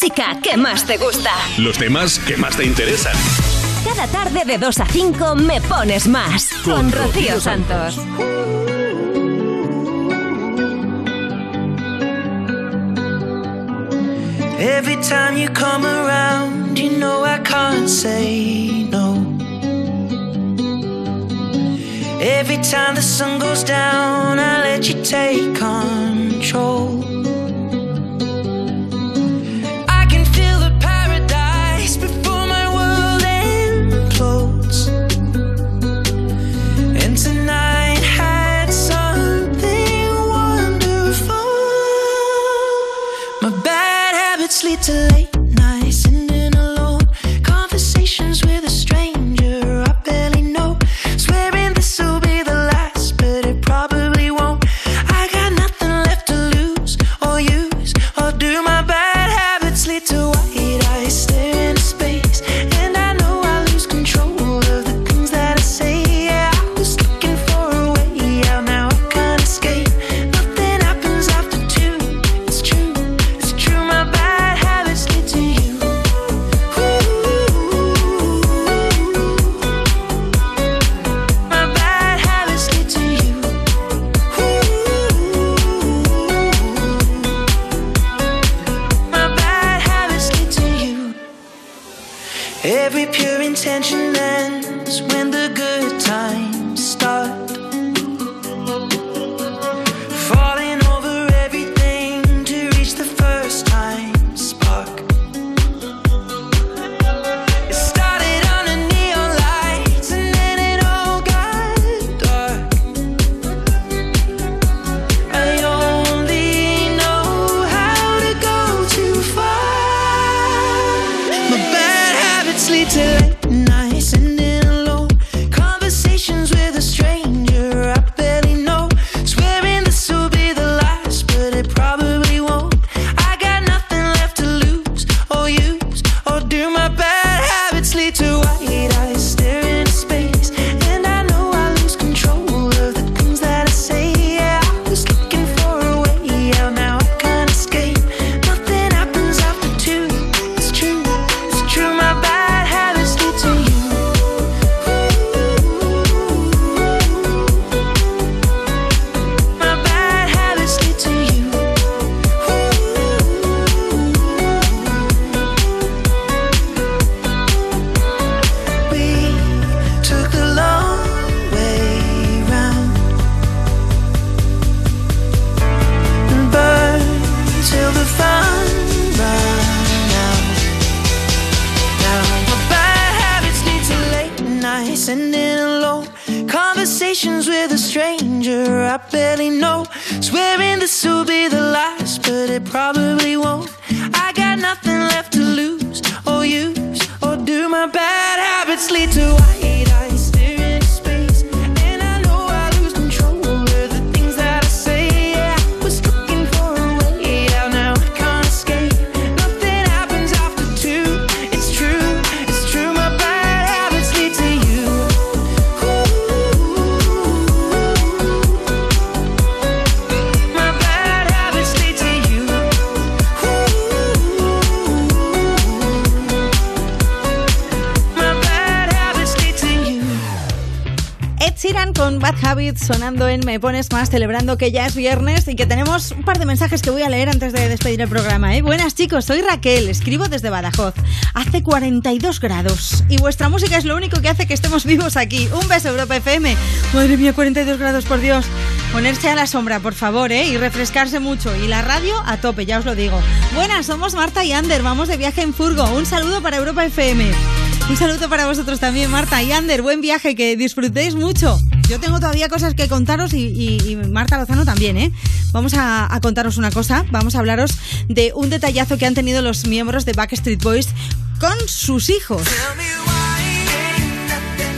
música que más te gusta. Los temas que más te interesan. Cada tarde de 2 a 5 me pones más. Con, con Rocío, Santos. Every time you come around, you know I can't say no. Every time the sun goes down, I let you take control. Sonando en Me Pones Más, celebrando que ya es viernes y que tenemos un par de mensajes que voy a leer antes de despedir el programa. ¿eh? Buenas chicos, soy Raquel, escribo desde Badajoz. Hace 42 grados y vuestra música es lo único que hace que estemos vivos aquí. Un beso, Europa FM. Madre mía, 42 grados, por Dios. Ponerse a la sombra, por favor, ¿eh? y refrescarse mucho. Y la radio a tope, ya os lo digo. Buenas, somos Marta y Ander, vamos de viaje en Furgo. Un saludo para Europa FM. Un saludo para vosotros también, Marta y Ander. Buen viaje, que disfrutéis mucho. Yo tengo todavía cosas que contaros y, Marta Lozano también, ¿eh? Vamos a contaros una cosa. Vamos a hablaros de un detallazo que han tenido los miembros de Backstreet Boys con sus hijos.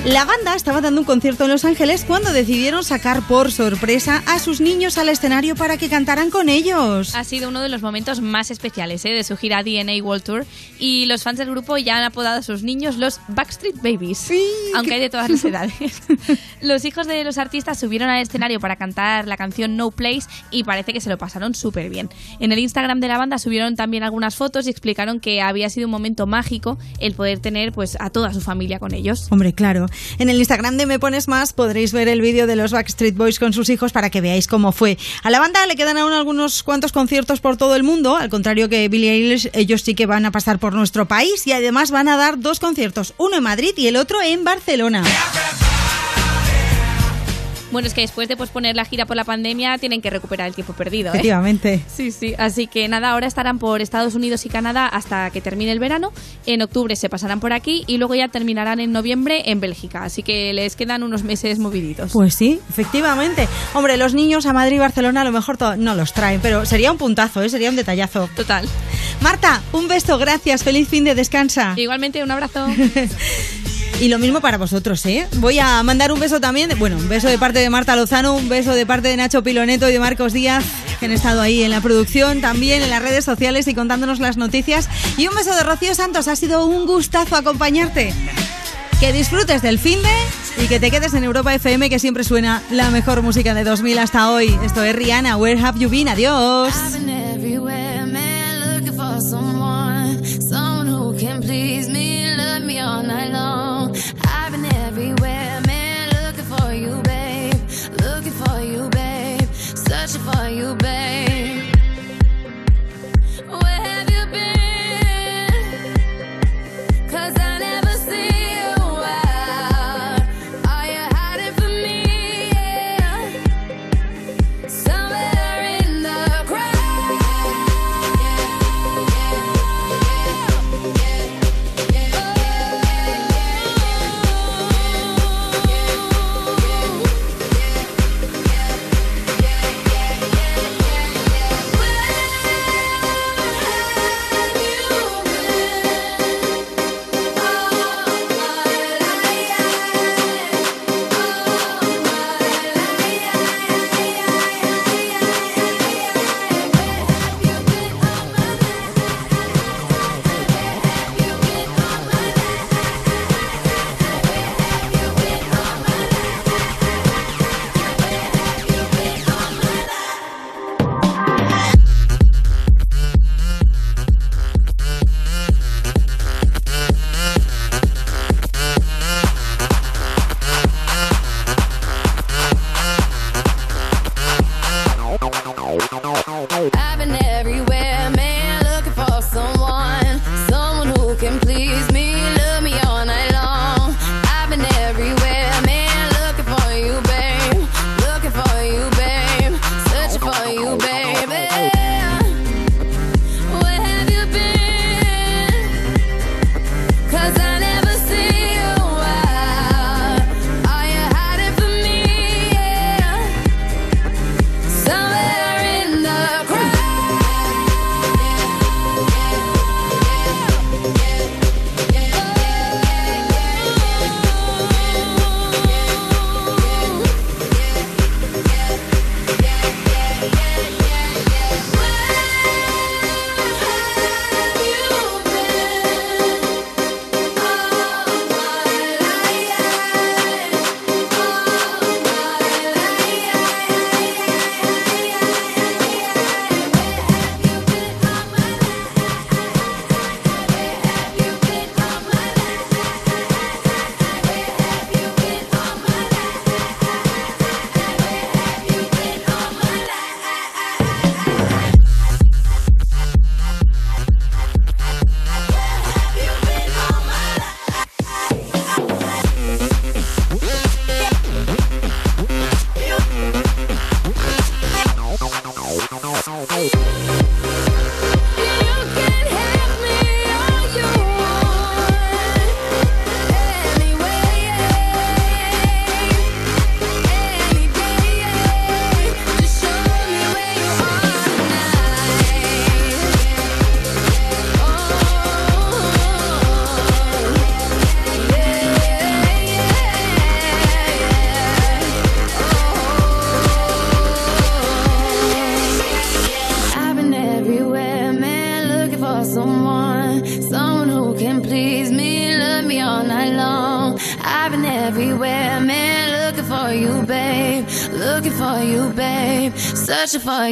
La banda estaba dando un concierto en Los Ángeles cuando decidieron sacar por sorpresa a sus niños al escenario para que cantaran con ellos. Ha sido uno de los momentos más especiales ¿eh? de su gira DNA World Tour y los fans del grupo ya han apodado a sus niños los Backstreet Babies, aunque hay de todas las edades. los hijos de los artistas subieron al escenario para cantar la canción No Place y parece que se lo pasaron súper bien. En el Instagram de la banda subieron también algunas fotos y explicaron que había sido un momento mágico el poder tener pues a toda su familia con ellos. Hombre, claro. En el Instagram de Me Pones Más podréis ver el vídeo de los Backstreet Boys con sus hijos para que veáis cómo fue. A la banda le quedan aún algunos cuantos conciertos por todo el mundo, al contrario que Billie Eilish, ellos sí que van a pasar por nuestro país y además van a dar dos conciertos, uno en Madrid y el otro en Barcelona. Bueno, es que después de posponer la gira por la pandemia tienen que recuperar el tiempo perdido. ¿eh? Efectivamente. Sí, sí. Así que nada, ahora estarán por Estados Unidos y Canadá hasta que termine el verano. En octubre se pasarán por aquí y luego ya terminarán en noviembre en Bélgica. Así que les quedan unos meses moviditos. Pues sí, efectivamente. Hombre, los niños a Madrid y Barcelona a lo mejor no los traen, pero sería un puntazo, ¿eh? sería un detallazo. Total. Marta, un beso, gracias, feliz fin de descansa. Igualmente, un abrazo. Y lo mismo para vosotros, ¿eh? Voy a mandar un beso también, bueno, un beso de parte de Marta Lozano, un beso de parte de Nacho Piloneto y de Marcos Díaz, que han estado ahí en la producción, también en las redes sociales y contándonos las noticias. Y un beso de Rocío Santos, ha sido un gustazo acompañarte. Que disfrutes del fin de y que te quedes en Europa FM, que siempre suena la mejor música de 2000 hasta hoy. Esto es Rihanna, Where Have You Been? Adiós. I've been everywhere, man, looking for you, babe, looking for you, babe, searching for you, babe.